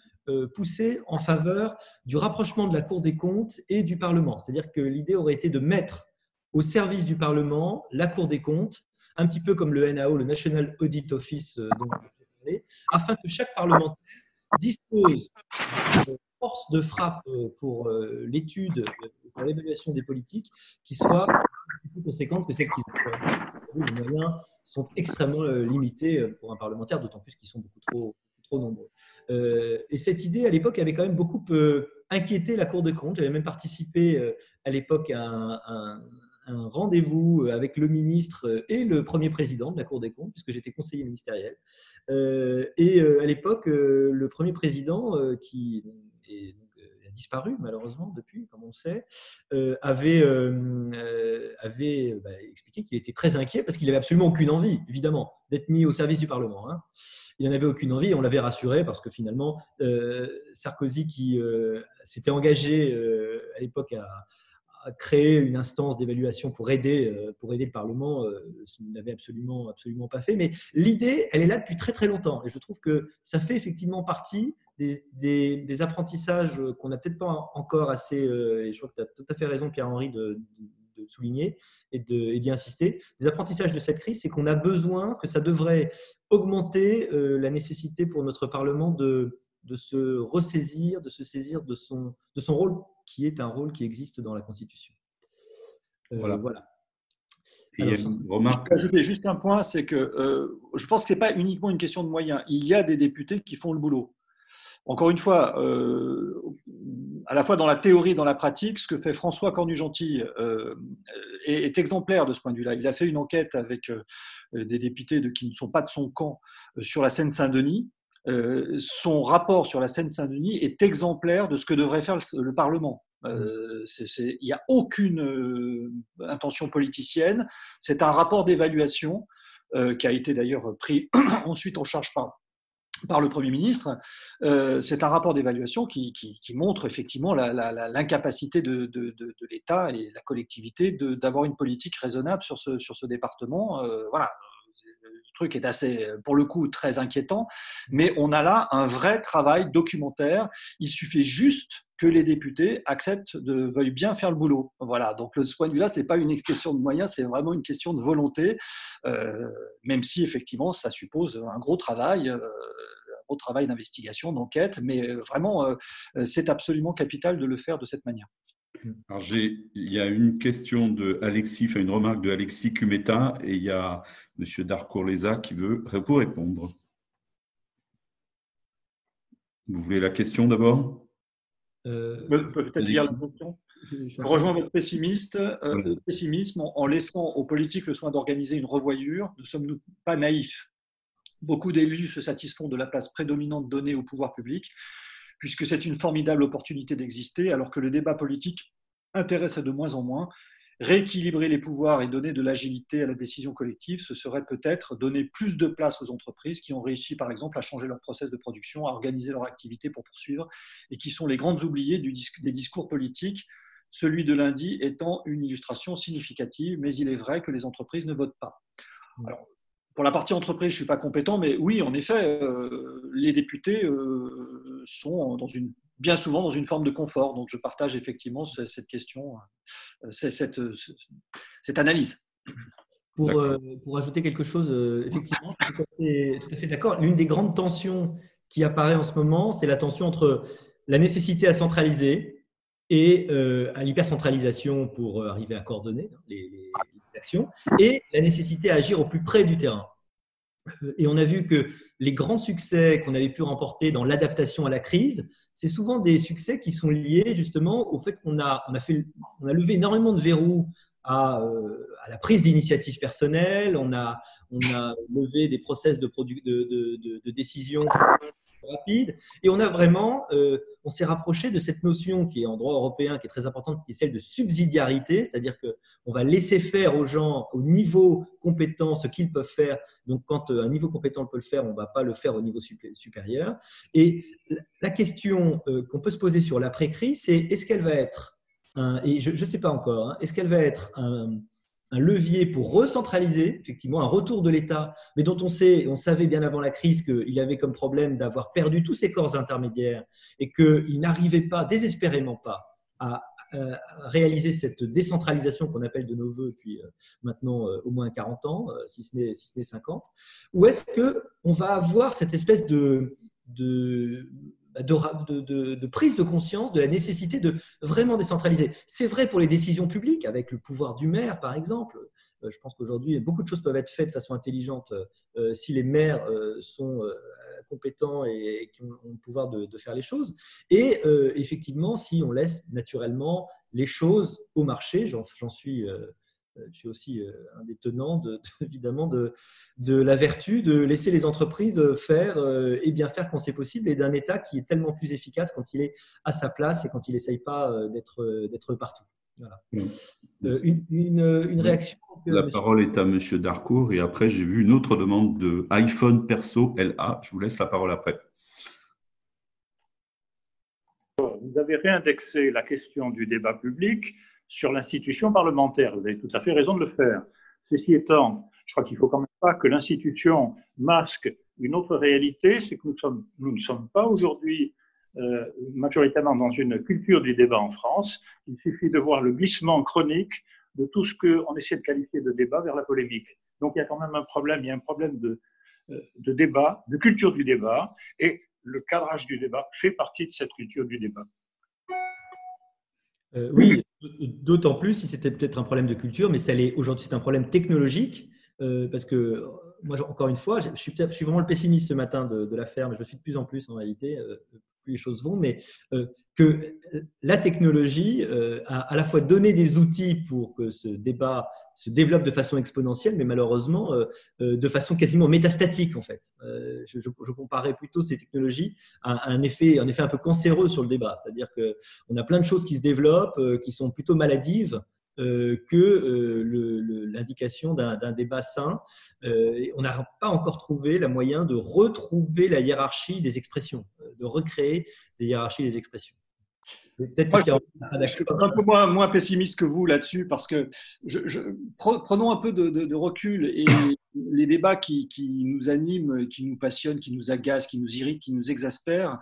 poussé en faveur du rapprochement de la Cour des comptes et du Parlement. C'est-à-dire que l'idée aurait été de mettre au service du Parlement la Cour des comptes, un petit peu comme le NAO, le National Audit Office, afin que chaque parlementaire dispose force de frappe euh, pour euh, l'étude, euh, pour l'évaluation des politiques qui soit plus conséquente que celles qui ont. Les moyens sont extrêmement limités pour un parlementaire, d'autant plus qu'ils sont beaucoup trop, nombreux. et cette idée, à l'époque, avait quand même beaucoup inquiété la Cour des comptes. J'avais même participé à l'époque à un rendez-vous avec le ministre et le premier président de la Cour des comptes, puisque j'étais conseiller ministériel. Et à l'époque, le premier président, qui a disparu malheureusement depuis, comme on sait, avait, avait bah, expliqué qu'il était très inquiet parce qu'il n'avait absolument aucune envie, évidemment, d'être mis au service du Parlement. Hein. Il n'en avait aucune envie et on l'avait rassuré parce que finalement, Sarkozy, qui s'était engagé à l'époque à créer une instance d'évaluation pour aider, euh, pour aider le Parlement, euh, ce n'avait absolument, absolument pas fait. Mais l'idée, elle est là depuis très très longtemps. Et je trouve que ça fait effectivement partie des, des, apprentissages qu'on n'a peut-être pas encore assez, euh, et je crois que tu as tout à fait raison, Pierre-Henri, de, de, souligner et d'y insister. Des apprentissages de cette crise, c'est qu'on a besoin, que ça devrait augmenter la nécessité pour notre Parlement de, de se ressaisir, de se saisir de son, de son rôle qui est un rôle qui existe dans la Constitution. Euh, voilà. voilà. il y a une remarque. Je ajouter juste un point, c'est que euh, je pense que ce n'est pas uniquement une question de moyens. Il y a des députés qui font le boulot. Encore une fois, euh, à la fois dans la théorie et dans la pratique, ce que fait François Cornu-Gentil est, est, exemplaire de ce point de vue-là. Il a fait une enquête avec des députés qui ne sont pas de son camp sur la Seine-Saint-Denis. Euh, son rapport sur la Seine-Saint-Denis est exemplaire de ce que devrait faire le, Parlement. Euh, il n'y a aucune euh, intention politicienne. C'est un rapport d'évaluation qui a été d'ailleurs pris ensuite en charge par, par le Premier ministre. c'est un rapport d'évaluation qui, montre effectivement l'incapacité de, de, l'État et la collectivité d'avoir une politique raisonnable sur ce, sur ce département. voilà, truc est assez, pour le coup, très inquiétant. Mais on a là un vrai travail documentaire. Il suffit juste que les députés acceptent de veuillent bien faire le boulot. Voilà. Donc, de ce point de vue-là, c'est pas une question de moyens, c'est vraiment une question de volonté, euh, même si effectivement, ça suppose un gros travail. Euh, un gros travail d'investigation, d'enquête, mais vraiment, euh, c'est absolument capital de le faire de cette manière. Alors il y a une question de Alexis, enfin une remarque de Alexis Cumeta, et il y a M. Darcourleza qui veut vous répondre. Vous voulez la question d'abord? Euh, Peut-être lire la question. Je rejoins votre pessimiste, euh, pessimisme en, laissant aux politiques le soin d'organiser une revoyure. Ne sommes-nous pas naïfs Beaucoup d'élus se satisfont de la place prédominante donnée au pouvoir public, puisque c'est une formidable opportunité d'exister, alors que le débat politique intéresse de moins en moins. Rééquilibrer les pouvoirs et donner de l'agilité à la décision collective, ce serait peut-être donner plus de place aux entreprises qui ont réussi, par exemple, à changer leur process de production, à organiser leur activité pour poursuivre, et qui sont les grandes oubliées des discours politiques, celui de lundi étant une illustration significative, mais il est vrai que les entreprises ne votent pas. Mmh. Alors, pour la partie entreprise, je ne suis pas compétent, mais oui, en effet, euh, les députés euh, sont dans une bien souvent dans une forme de confort. Donc, je partage effectivement cette question, euh, cette, cette analyse. Pour, euh, pour, ajouter quelque chose, euh, effectivement, je suis tout à fait, d'accord. L'une des grandes tensions qui apparaît en ce moment, c'est la tension entre la nécessité à centraliser et à l'hypercentralisation pour arriver à coordonner hein, les, les, actions, et la nécessité à agir au plus près du terrain. Et on a vu que les grands succès qu'on avait pu remporter dans l'adaptation à la crise, c'est souvent des succès qui sont liés justement au fait qu'on a, on a, fait, on a levé énormément de verrous à, euh, la prise d'initiatives personnelles, on a, on a levé des process de, de, de, de décision rapide. Et on a vraiment, euh, on s'est rapproché de cette notion qui est en droit européen, qui est très importante, qui est celle de subsidiarité, c'est-à-dire qu'on va laisser faire aux gens au niveau compétent ce qu'ils peuvent faire. Donc, quand euh, un niveau compétent peut le faire, on ne va pas le faire au niveau supérieur. Et la question euh, qu'on peut se poser sur l'après-crise, c'est est-ce qu'elle va être et je ne sais pas encore, hein, est-ce qu'elle va être un, un levier pour recentraliser, effectivement, un retour de l'État, mais dont on sait, on savait bien avant la crise qu'il avait comme problème d'avoir perdu tous ses corps intermédiaires et qu'il n'arrivait pas, désespérément pas, à, réaliser cette décentralisation qu'on appelle de nos voeux depuis euh, maintenant euh, au moins 40 ans, euh, si ce n'est si 50, ou est-ce qu'on va avoir cette espèce de, de de, prise de conscience de la nécessité de vraiment décentraliser. C'est vrai pour les décisions publiques, avec le pouvoir du maire, par exemple. Euh, je pense qu'aujourd'hui, beaucoup de choses peuvent être faites de façon intelligente euh, si les maires euh, sont compétents et ont le pouvoir de, faire les choses. Et effectivement, si on laisse naturellement les choses au marché, j'en suis euh, je suis aussi euh, un des tenants, de, évidemment, de, de, la vertu de laisser les entreprises faire euh, et bien faire quand c'est possible et d'un État qui est tellement plus efficace quand il est à sa place et quand il n'essaye pas d'être partout. Voilà. Une, une, réaction La parole est à M. Darcourt et après j'ai vu une autre demande de iPhone Perso LA. Je vous laisse la parole après. Vous avez réindexé la question du débat public sur l'institution parlementaire. Vous avez tout à fait raison de le faire. Ceci étant, je crois qu'il ne faut quand même pas que l'institution masque une autre réalité, c'est que nous, ne sommes pas aujourd'hui euh, majoritairement dans une culture du débat en France. Il suffit de voir le glissement chronique de tout ce qu'on essaie de qualifier de débat vers la polémique. Donc il y a quand même un problème, il y a un problème de, euh, de débat, de culture du débat, et le cadrage du débat fait partie de cette culture du débat. Euh, oui, d'autant plus si c'était peut-être un problème de culture, mais aujourd'hui. C'est un problème technologique, euh, parce que moi, encore une fois, je suis, vraiment le pessimiste ce matin de, l'affaire, mais je suis de plus en plus en réalité. Euh, plus les choses vont, mais euh, que la technologie euh, a à la fois donné des outils pour que ce débat se développe de façon exponentielle, mais malheureusement euh, de façon quasiment métastatique en fait. Je, je, comparais plutôt ces technologies à, un effet, un effet un peu cancéreux sur le débat, c'est-à-dire qu'on a plein de choses qui se développent, qui sont plutôt maladives euh, que euh, l'indication d'un débat sain. Euh, on n'a pas encore trouvé la moyen de retrouver la hiérarchie des expressions, de recréer des hiérarchies des expressions. Peut-être je suis un peu moins, pessimiste que vous là-dessus parce que je, prenons un peu de, recul et les débats qui, nous animent, qui nous passionnent, qui nous agacent, qui nous irritent, qui nous exaspèrent.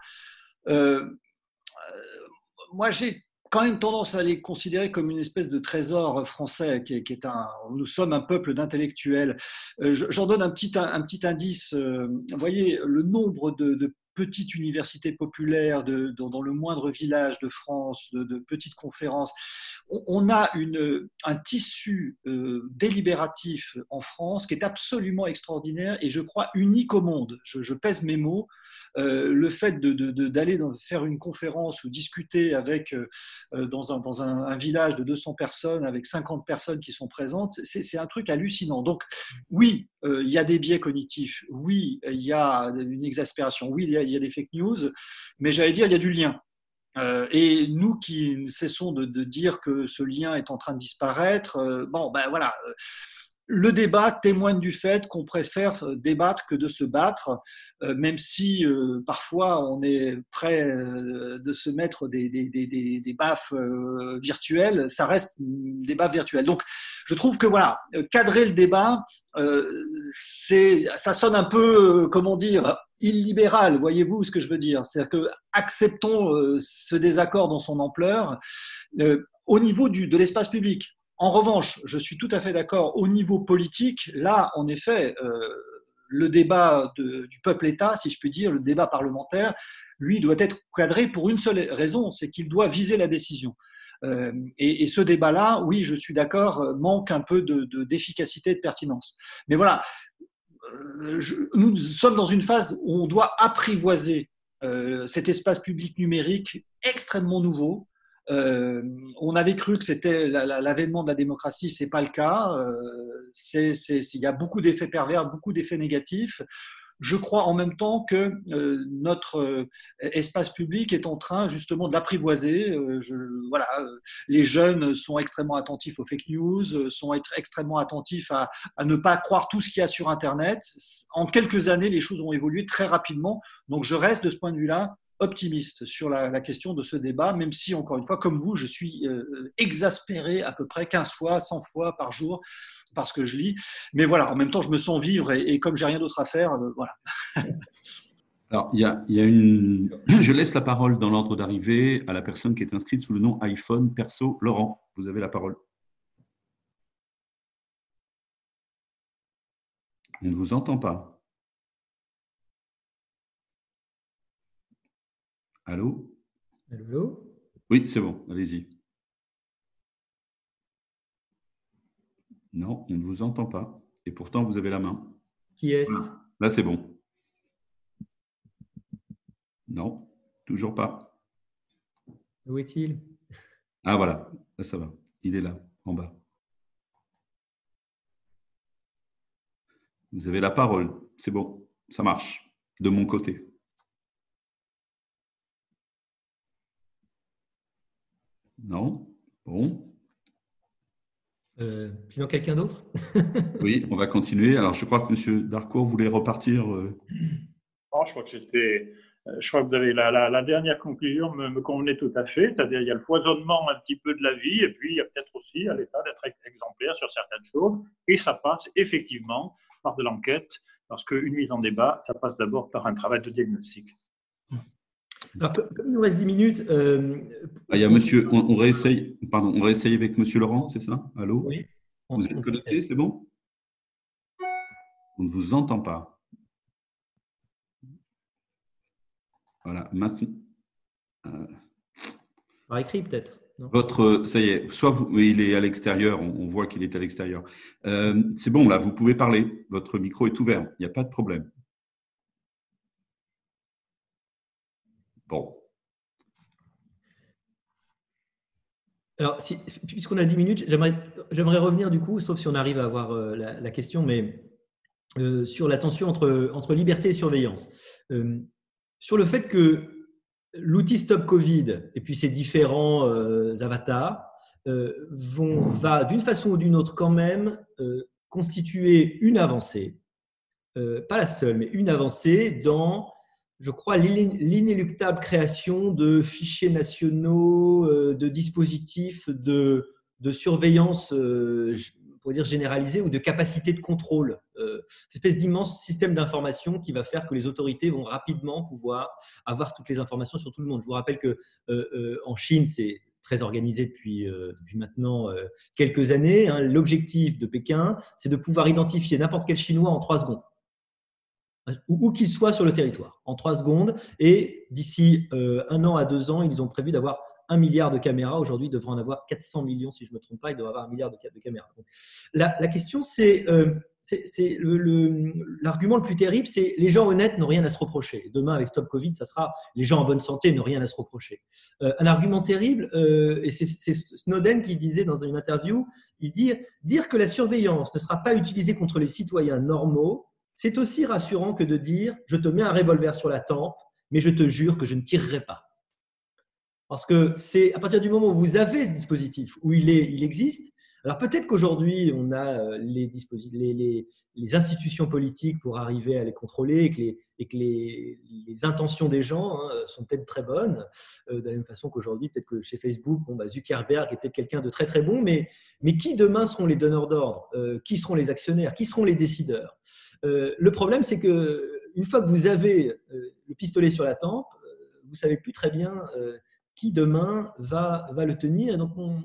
moi, j'ai quand même tendance à les considérer comme une espèce de trésor français, qui est, un. Nous sommes un peuple d'intellectuels. Euh, j'en donne un petit, un, petit indice. Euh, vous voyez, le nombre de, petites universités populaires dans, le moindre village de France, de, petites conférences. On, a une, un tissu euh, délibératif en France qui est absolument extraordinaire et je crois unique au monde. Je pèse mes mots. Euh, le fait d'aller faire une conférence ou discuter avec, euh, euh, dans, un, dans un, village de 200 personnes avec 50 personnes qui sont présentes, c'est un truc hallucinant. Donc oui, il y a des biais cognitifs, oui, il y a une exaspération, oui, il y a, des fake news, mais j'allais dire, il y a du lien. et nous qui cessons de, dire que ce lien est en train de disparaître, bon, ben voilà, le débat témoigne du fait qu'on préfère débattre que de se battre, euh, même si euh, parfois on est prêt euh, de se mettre des, baffes virtuelles, ça reste des baffes virtuelles. Donc je trouve que voilà, cadrer le débat, ça sonne un peu, comment dire, illibéral, voyez-vous ce que je veux dire? C'est-à-dire que acceptons ce désaccord dans son ampleur au niveau de l'espace public. En revanche, je suis tout à fait d'accord au niveau politique. Là, en effet, euh, le débat du peuple-État, si je puis dire, le débat parlementaire, lui, doit être cadré pour une seule raison, c'est qu'il doit viser la décision. Euh, et, ce débat-là, oui, je suis d'accord, manque un peu d'efficacité de, et de pertinence. Mais voilà, euh, nous sommes dans une phase où on doit apprivoiser cet espace public numérique extrêmement nouveau, euh, on avait cru que c'était l'avènement de la démocratie, c'est pas le cas. Euh, il y a beaucoup d'effets pervers, beaucoup d'effets négatifs. Je crois en même temps que euh, notre espace public est en train justement d'apprivoiser. voilà, les jeunes sont extrêmement attentifs aux fake news, sont extrêmement attentifs à, à ne pas croire tout ce qu'il y a sur Internet. En quelques années, les choses ont évolué très rapidement. Donc je reste de ce point de vue-là optimiste sur la, question de ce débat, même si, encore une fois, comme vous, je suis exaspéré à peu près 15 fois, 100 fois par jour parce que je lis. Mais voilà, en même temps, je me sens vivre et, et comme j'ai rien d'autre à faire, voilà. Alors, il y, a, une. Je laisse la parole dans l'ordre d'arrivée à la personne qui est inscrite sous le nom iPhone perso. Laurent, vous avez la parole. On ne vous entend pas. Allô? Allô Oui, c'est bon, allez-y. Non, on ne vous entend pas. Et pourtant, vous avez la main. Qui est-ce? Là, c'est bon. Non, toujours pas. Où est-il? Ah voilà, là ça va. Il est là, en bas. Vous avez la parole. C'est bon, ça marche. De mon côté. Non Bon. Euh, sinon, quelqu'un d'autre? Oui, on va continuer. Alors, je crois que M. Darcourt voulait repartir. Euh. je crois que c'était euh, je crois que vous avez la, dernière conclusion me, convenait tout à fait, c'est-à-dire il y a le foisonnement un petit peu de la vie, et puis il y a peut-être aussi à l'État d'être exemplaire sur certaines choses, et ça passe effectivement par de l'enquête, parce qu'une mise en débat, ça passe d'abord par un travail de diagnostic. Alors, comme il nous reste 10 minutes. Euh, ah, il y a monsieur, on, réessaye, pardon, on réessaye avec monsieur Laurent, c'est ça? Allô? Oui. Vous êtes connecté, c'est bon? On ne vous entend pas. Voilà, maintenant. Euh, Par écrit, peut-être. Votre, ça y est, soit vous, il est à l'extérieur, on, voit qu'il est à l'extérieur. Euh, c'est bon, là, vous pouvez parler. Votre micro est ouvert, il n'y a pas de problème. Alors, puisqu'on a 10 minutes, j'aimerais revenir du coup, sauf si on arrive à avoir euh, la, question, mais sur la tension entre, liberté et surveillance. Sur le fait que l'outil Stop Covid et puis ses différents euh, avatars euh, vont, va d'une façon ou d'une autre quand même euh, constituer une avancée, pas la seule, mais une avancée dans, je crois, l'inéluctable création de fichiers nationaux, de dispositifs de, surveillance pourrait dire généralisée ou de capacité de contrôle. Euh, cette espèce d'immense système d'information qui va faire que les autorités vont rapidement pouvoir avoir toutes les informations sur tout le monde. Je vous rappelle que euh, euh, en Chine, c'est très organisé depuis, depuis maintenant quelques années. Hein. L'objectif de Pékin, c'est de pouvoir identifier n'importe quel Chinois en trois secondes où, qu'il soit sur le territoire, en trois secondes. Et d'ici un an à deux ans, ils ont prévu d'avoir un milliard de caméras. Aujourd'hui, il devrait en avoir 400 millions, si je ne me trompe pas. Il devrait avoir un milliard de, caméras. la, question, c'est euh, l'argument le, plus terrible, c'est les gens honnêtes n'ont rien à se reprocher. Demain, avec Stop Covid, ça sera les gens en bonne santé n'ont rien à se reprocher. Euh, un argument terrible, euh, et c'est Snowden qui disait dans une interview, il dit dire que la surveillance ne sera pas utilisée contre les citoyens normaux, c'est aussi rassurant que de dire je te mets un revolver sur la tempe, mais je te jure que je ne tirerai pas. Parce que c'est à partir du moment où vous avez ce dispositif, où il, est, il existe, alors peut-être qu'aujourd'hui, on a euh, les, institutions politiques pour arriver à les contrôler et que les, intentions des gens hein, sont peut-être très bonnes, euh, de la même façon qu'aujourd'hui, peut-être que chez Facebook, bah, Zuckerberg est peut-être quelqu'un de très très bon, mais, mais qui demain seront les donneurs d'ordre? Euh, Qui seront les actionnaires? Qui seront les décideurs? Le problème, c'est que une fois que vous avez le pistolet sur la tempe, vous savez plus très bien qui demain va, le tenir. Donc, mon,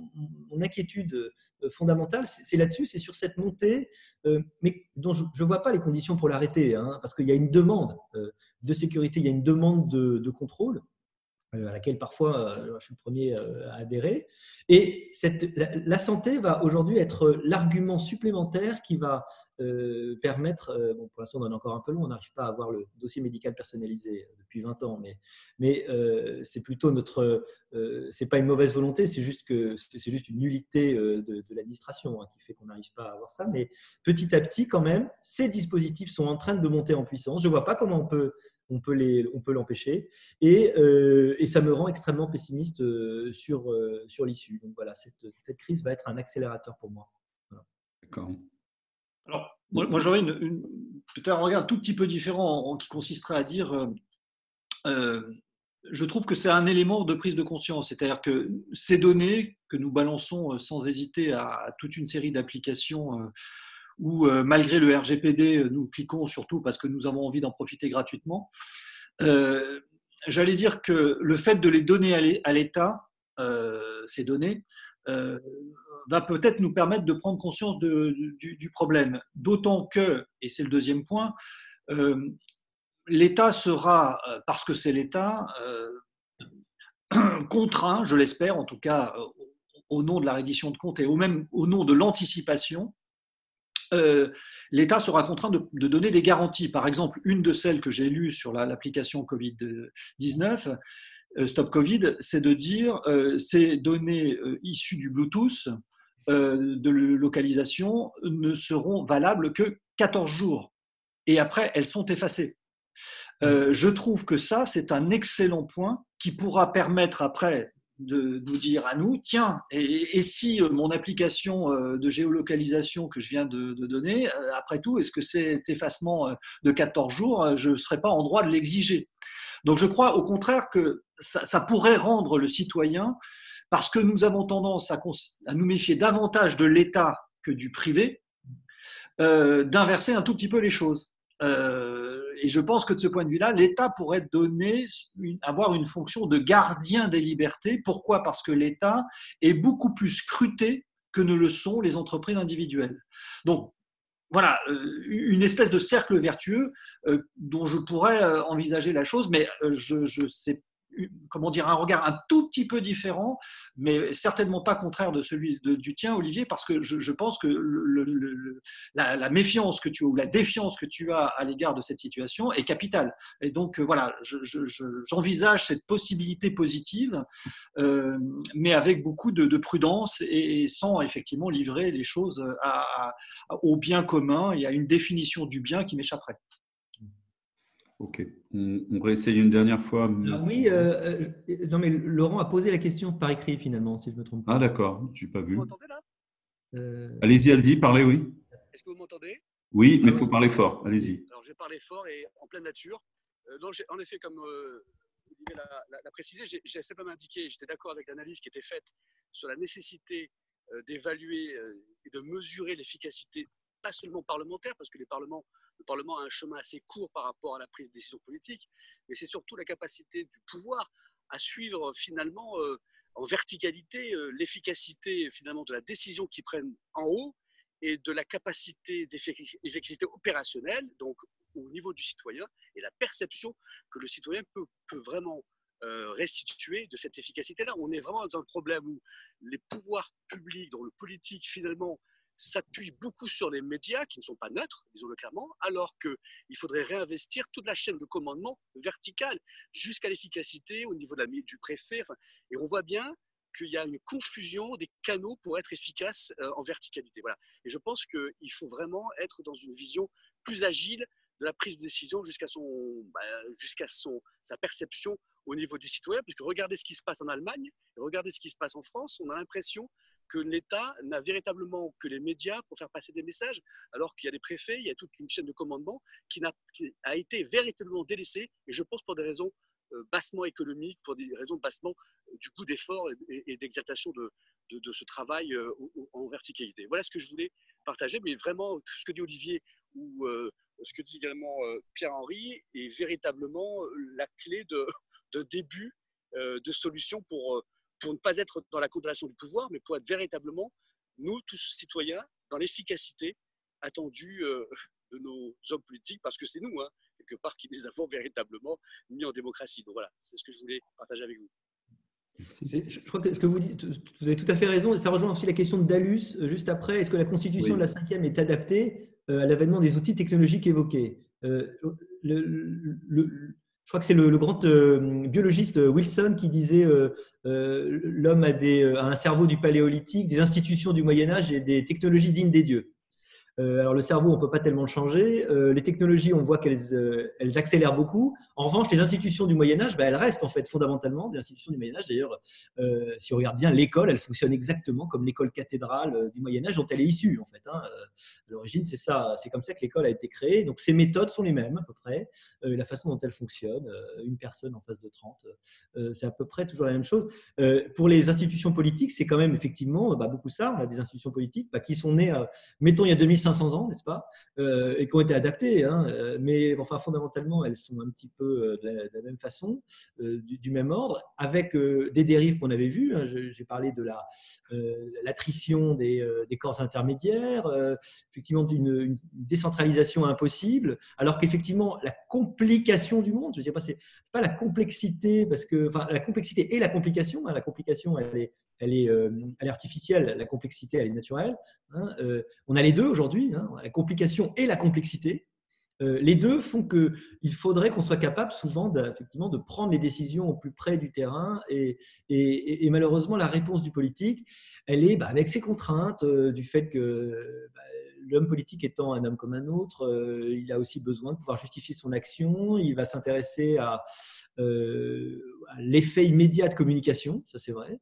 inquiétude euh, fondamentale, c'est là-dessus, c'est sur cette montée, euh, mais dont je ne vois pas les conditions pour l'arrêter, hein, parce qu'il y a une demande euh, de sécurité, il y a une demande de, contrôle à laquelle parfois je suis le premier à adhérer. Et cette, la santé va aujourd'hui être l'argument supplémentaire qui va euh, permettre, euh, bon, pour l'instant on en est encore un peu long, on n'arrive pas à avoir le dossier médical personnalisé euh, depuis 20 ans, mais, mais c'est plutôt notre, c'est pas une mauvaise volonté, c'est juste que c'est juste une nullité de, l'administration hein, qui fait qu'on n'arrive pas à avoir ça. Mais petit à petit, quand même, ces dispositifs sont en train de monter en puissance. Je vois pas comment on peut on peut les, on peut l'empêcher, et, et, ça me rend extrêmement pessimiste sur sur l'issue. Donc voilà, cette, cette, crise va être un accélérateur pour moi. D'accord. Alors, moi, j'aurais une, peut-être un regard un tout petit peu différent qui consisterait à dire euh, euh, je trouve que c'est un élément de prise de conscience. C'est-à-dire que ces données que nous balançons sans hésiter à, toute une série d'applications où, malgré le RGPD, nous cliquons surtout parce que nous avons envie d'en profiter gratuitement, j'allais dire que le fait de les donner à l'État, ces données, va peut-être nous permettre de prendre conscience du, problème. D'autant que, et c'est le deuxième point, l'État sera, euh, parce que c'est l'État, euh, contraint, je l'espère en tout cas, euh, au nom de la reddition de comptes et au même au nom de l'anticipation, l'État sera contraint de, donner des garanties. Par exemple, une de celles que j'ai lues sur l'application Covid-19, Stop Covid, c'est de dire ces données issues du Bluetooth de localisation ne seront valables que 14 jours. Et après, elles sont effacées. Euh, je trouve que ça, c'est un excellent point qui pourra permettre après de nous dire à nous, tiens, et, si euh, mon application euh, de géolocalisation que je viens de, donner, après tout, est-ce que cet effacement de 14 jours, je ne serais pas en droit de l'exiger? Donc je crois au contraire que ça, pourrait rendre le citoyen, parce que nous avons tendance à, nous méfier davantage de l'État que du privé, d'inverser un tout petit peu les choses. Euh, et je pense que de ce point de vue-là, l'État pourrait avoir une fonction de gardien des libertés. Pourquoi? Parce que l'État est beaucoup plus scruté que ne le sont les entreprises individuelles. Donc, voilà, euh, une espèce de cercle vertueux euh, dont je pourrais envisager la chose, mais je ne sais comment dire, un regard un tout petit peu différent, mais certainement pas contraire de celui du tien, Olivier, parce que je, pense que la, méfiance que tu ou la défiance que tu as à l'égard de cette situation est capitale. Et donc, euh, voilà, j'envisage cette possibilité positive, euh, mais avec beaucoup de, prudence et, sans effectivement livrer les choses au bien commun et à une définition du bien qui m'échapperait. Ok. On, on, réessaye une dernière fois. oui, euh, euh, non, mais Laurent a posé la question par écrit finalement, si je me trompe pas. Ah d'accord, je n'ai pas vu. Vous m'entendez là? Euh, Allez-y, allez-y, parlez, oui. Est-ce que vous m'entendez? Oui, mais il faut parler fort. Allez-y. Alors, je vais parler fort et en pleine nature. donc, en effet, comme Olivier l'a précisé, j'ai simplement indiqué, j'étais d'accord avec l'analyse qui était faite sur la nécessité d'évaluer et de mesurer l'efficacité, pas seulement parlementaire, parce que les parlements le Parlement a un chemin assez court par rapport à la prise de décision politique, mais c'est surtout la capacité du pouvoir à suivre finalement euh, en verticalité euh, l'efficacité finalement de la décision qu'ils prennent en haut et de la capacité d'effectivité opérationnelle, donc au niveau du citoyen, et la perception que le citoyen peut, peut vraiment euh, restituer de cette efficacité-là. On est vraiment dans un problème où les pouvoirs publics, dont le politique finalement s'appuie beaucoup sur les médias qui ne sont pas neutres, disons-le clairement, alors qu'il faudrait réinvestir toute la chaîne de commandement verticale jusqu'à l'efficacité au niveau de la, du préfet. et on voit bien qu'il y a une confusion des canaux pour être efficace euh, en verticalité. Voilà. Et je pense qu'il faut vraiment être dans une vision plus agile de la prise de décision jusqu'à son, bah, jusqu'à son, sa perception au niveau des citoyens, puisque regardez ce qui se passe en Allemagne, regardez ce qui se passe en France, on a l'impression que l'État n'a véritablement que les médias pour faire passer des messages, alors qu'il y a des préfets, il y a toute une chaîne de commandement qui, a, été véritablement délaissée, et je pense pour des raisons euh, bassement économiques, pour des raisons bassement euh, du coup d'effort et, d'exaltation de, ce travail euh, en verticalité. Voilà ce que je voulais partager, mais vraiment, ce que dit Olivier ou ce que dit également Pierre-Henri est véritablement la clé de début de solution pour pour ne pas être dans la condamnation du pouvoir, mais pour être véritablement, nous, tous citoyens, dans l'efficacité attendue euh, de nos hommes politiques, parce que c'est nous, hein, quelque part, qui les avons véritablement mis en démocratie. Donc voilà, c'est ce que je voulais partager avec vous. Je crois que ce que vous dites, vous avez tout à fait raison, et ça rejoint aussi la question de Dalus euh, juste après. Est-ce que la constitution de la cinquième est adaptée euh, à l'avènement des outils technologiques évoqués? Le, je crois que c'est le, grand euh, biologiste Wilson qui disait euh, euh, l'homme a, a, un cerveau du paléolithique, des institutions du Moyen Âge et des technologies dignes des dieux. Euh, alors le cerveau, on ne peut pas tellement le changer. Euh, les technologies, on voit qu'elles euh, elles accélèrent beaucoup. En revanche, les institutions du Moyen Âge, bah, elles restent en fait fondamentalement des institutions du Moyen Âge. D'ailleurs, si on regarde bien l'école, elle fonctionne exactement comme l'école cathédrale du Moyen Âge dont elle est issue en fait. Hein. À l'origine, c'est ça, c'est comme ça que l'école a été créée. Donc ces méthodes sont les mêmes à peu près. la façon dont elle fonctionne, une personne en face de 30, c'est à peu près toujours la même chose. pour les institutions politiques, c'est quand même effectivement bah, beaucoup ça. On a des institutions politiques bah, qui sont nées, mettons il y a 2500 500 ans, n'est-ce pas euh, Et qui ont été adaptées. Hein, euh, mais enfin, fondamentalement, elles sont un petit peu euh, de la, même façon, du, même ordre, avec des dérives qu'on avait vues. Hein. J'ai parlé de l'attrition des, des, corps intermédiaires, effectivement d'une décentralisation impossible, alors qu'effectivement, la complication du monde, je ne dis pas, c'est pas la complexité, parce que la complexité et la complication, hein, la complication, elle est elle est, elle est, artificielle, la complexité, elle est naturelle. On a les deux aujourd'hui, hein, la complication et la complexité. Euh, les deux font qu'il faudrait qu'on soit capable souvent effectivement, de prendre les décisions au plus près du terrain. Et, malheureusement, la réponse du politique, elle est bah, avec ses contraintes du fait que bah, l'homme politique étant un homme comme un autre, il a aussi besoin de pouvoir justifier son action. Il va s'intéresser à, l'effet immédiat de communication, ça c'est vrai.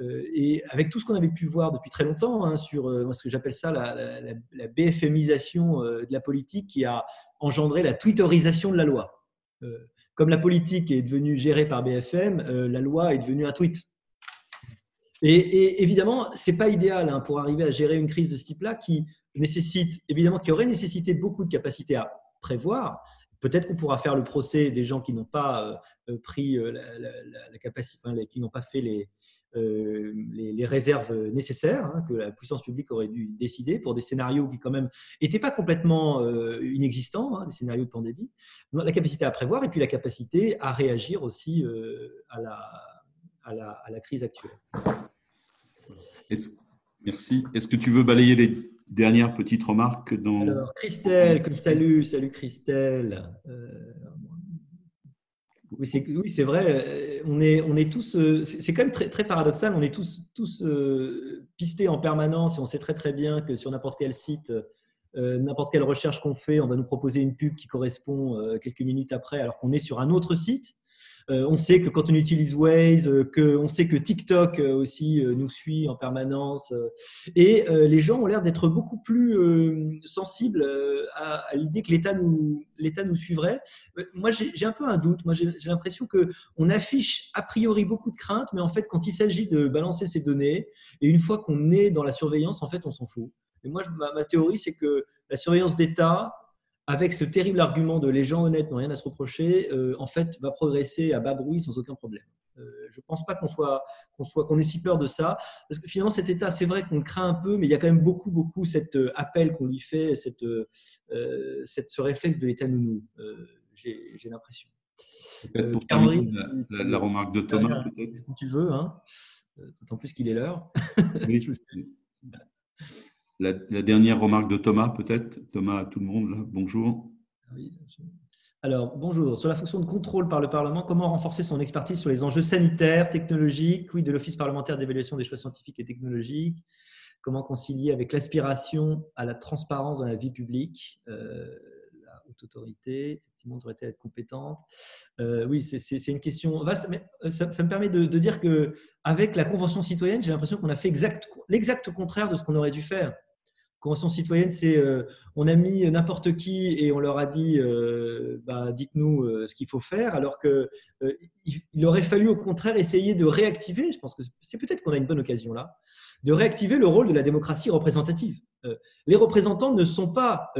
Euh, et avec tout ce qu'on avait pu voir depuis très longtemps hein, sur euh, ce que j'appelle ça la, la, BFMisation euh, de la politique qui a engendré la twitterisation de la loi. comme la politique est devenue gérée par BFM, la loi est devenue un tweet. Et, évidemment, c'est pas idéal hein, pour arriver à gérer une crise de ce type-là qui nécessite, évidemment, qui aurait nécessité beaucoup de capacité à prévoir. Peut-être qu'on pourra faire le procès des gens qui n'ont pas pris la, capacité, qui n'ont pas fait les, euh, les, réserves nécessaires hein, que la puissance publique aurait dû décider pour des scénarios qui quand même n'étaient pas complètement euh, inexistants, hein, des scénarios de pandémie, la capacité à prévoir et puis la capacité à réagir aussi euh, à, la, à, la, à, la, crise actuelle. Merci. Est-ce que tu veux balayer les dernières petites remarques dans... Christelle, salut, salut Christelle. Oui, c'est vrai. Euh, on est, tous. Euh, c'est quand même très, paradoxal. On est tous, tous euh, pistés en permanence et on sait très très bien que sur n'importe quel site, n'importe quelle recherche qu'on fait, on va nous proposer une pub qui correspond quelques minutes après, alors qu'on est sur un autre site. Euh, on sait que quand on utilise Waze, euh, que, on sait que TikTok euh, aussi nous suit en permanence. et les gens ont l'air d'être beaucoup plus sensibles à, l'idée que l'État nous, l'État nous suivrait. Moi, j'ai un peu un doute. Moi, j'ai l'impression qu'on affiche a priori beaucoup de craintes, mais en fait, quand il s'agit de balancer ces données, et une fois qu'on est dans la surveillance, en fait, on s'en fout. Et moi, ma théorie, c'est que la surveillance d'État, avec ce terrible argument de les gens honnêtes n'ont rien à se reprocher, euh, en fait, va progresser à bas bruit sans aucun problème. Euh, je ne pense pas qu'on soit, qu'on soit, qu'on ait si peur de ça, parce que finalement, cet état, c'est vrai qu'on le craint un peu, mais il y a quand même beaucoup, beaucoup cet euh, appel qu'on lui fait, cette, cette, ce réflexe de l'état nounou. J'ai, j'ai l'impression. pour la, remarque de Thomas, peut-être. tu veux, hein d'autant plus qu'il est l'heure. Oui. La, dernière remarque de Thomas, peut-être? Thomas à tout le monde, bonjour. Alors, bonjour. Sur la fonction de contrôle par le Parlement, comment renforcer son expertise sur les enjeux sanitaires, technologiques, oui, de l'Office parlementaire d'évaluation des choix scientifiques et technologiques? Comment concilier avec l'aspiration à la transparence dans la vie publique euh, La haute autorité, effectivement, devrait être compétente? Euh, oui, c'est une question vaste, mais euh, ça, me permet de, de dire qu'avec la Convention citoyenne, j'ai l'impression qu'on a fait l'exact contraire de ce qu'on aurait dû faire. Convention citoyenne, c'est euh, on a mis n'importe qui et on leur a dit euh, bah, dites-nous euh, ce qu'il faut faire, alors qu'il il aurait fallu au contraire essayer de réactiver, je pense que c'est peut-être qu'on a une bonne occasion là, de réactiver le rôle de la démocratie représentative. les représentants ne sont pas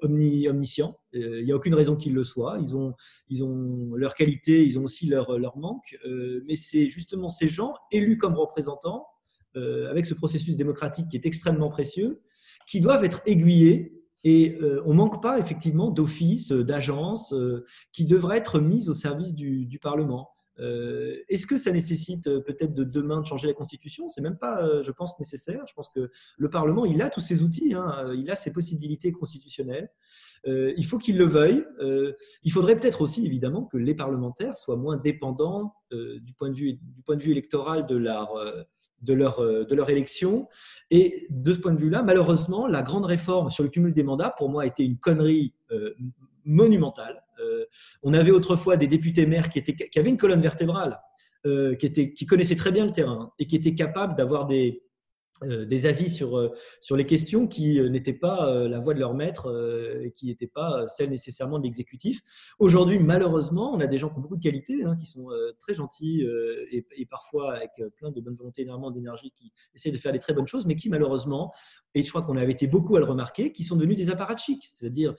omniscients, il n'y a aucune raison qu'ils le soient, ils ont, ils ont leur qualité, ils ont aussi leur, leur manque, mais c'est justement ces gens élus comme représentants, avec ce processus démocratique qui est extrêmement précieux, qui doivent être aiguillés et euh, on ne manque pas effectivement d'offices, euh, d'agences euh, qui devraient être mises au service du, Parlement. Est-ce que ça nécessite peut-être de demain de changer la Constitution? C'est même pas, je pense, nécessaire. Je pense que le Parlement, il a tous ses outils, hein, il a ses possibilités constitutionnelles. il faut qu'il le veuille. il faudrait peut-être aussi, évidemment, que les parlementaires soient moins dépendants du, point de vue, du point de vue électoral de leur de leur, de leur élection. Et de ce point de vue-là, malheureusement, la grande réforme sur le cumul des mandats, pour moi, a été une connerie monumentale. on avait autrefois des députés maires qui, avaient une colonne vertébrale, qui, qui connaissaient très bien le terrain et qui étaient capables d'avoir des, euh, des avis sur, euh, sur les questions qui euh, n'étaient pas la voix de leur maître et qui n'étaient pas celles nécessairement de l'exécutif. Aujourd'hui, malheureusement, on a des gens qui ont beaucoup de qualité, hein, qui sont très gentils et, parfois avec plein de bonne volonté, énormément d'énergie, qui essaient de faire des très bonnes choses, mais qui malheureusement, et je crois qu'on avait été beaucoup à le remarquer, qui sont devenus des apparatchiks, c'est-à-dire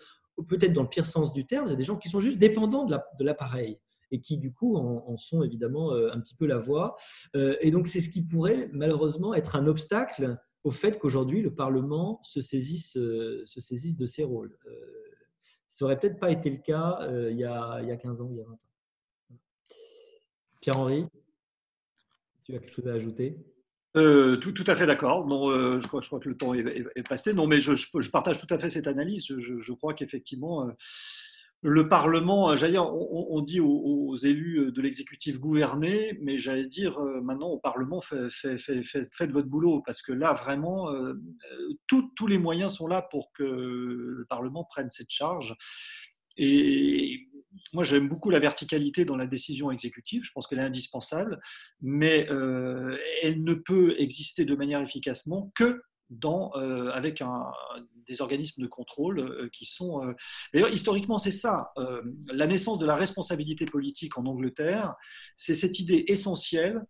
peut-être dans le pire sens du terme, il y a des gens qui sont juste dépendants de l'appareil et qui du coup en, sont évidemment euh, un petit peu la voix. Euh, et donc c'est ce qui pourrait malheureusement être un obstacle au fait qu'aujourd'hui le Parlement se saisisse, euh, se saisisse de ses rôles. ça n'aurait peut-être pas été le cas il, y a, il y a 15 ans, il y a 20 ans. Pierre-Henri, tu as quelque chose à ajouter? Tout, tout, à fait d'accord. Non, je, crois, je, crois, que le temps est, passé. Non, mais je, je, partage tout à fait cette analyse. Je, crois qu'effectivement, le Parlement, euh, j'allais dire, on, dit aux, élus de l'exécutif gouverner, mais j'allais dire euh, maintenant au Parlement, faites votre boulot, parce que là, vraiment, euh, tous les moyens sont là pour que le Parlement prenne cette charge. Et moi, j'aime beaucoup la verticalité dans la décision exécutive, je pense qu'elle est indispensable, mais elle ne peut exister de manière efficacement que euh, avec des organismes de contrôle euh, qui sont... Euh, d'ailleurs, historiquement, c'est ça. la naissance de la responsabilité politique en Angleterre, c'est cette idée essentielle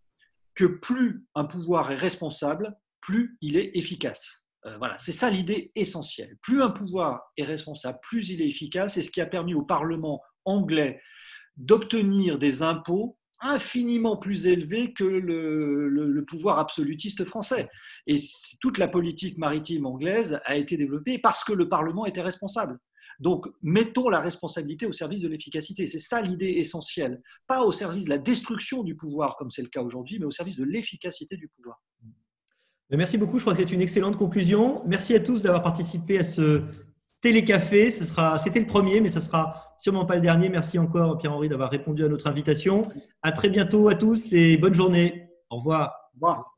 que plus un pouvoir est responsable, plus il est efficace. voilà, c'est ça l'idée essentielle. Plus un pouvoir est responsable, plus il est efficace. C'est ce qui a permis au Parlement anglais d'obtenir des impôts infiniment plus élevé que le, pouvoir absolutiste français. Et toute la politique maritime anglaise a été développée parce que le Parlement était responsable. Donc, mettons la responsabilité au service de l'efficacité. C'est ça l'idée essentielle. Pas au service de la destruction du pouvoir, comme c'est le cas aujourd'hui, mais au service de l'efficacité du pouvoir. Merci beaucoup. Je crois que c'est une excellente conclusion. Merci à tous d'avoir participé à ce Télécafé, ce sera, c'était le premier, mais ce sera sûrement pas le dernier. Merci encore Pierre-Henri d'avoir répondu à notre invitation. À très bientôt à tous et bonne journée. Au revoir. Au revoir.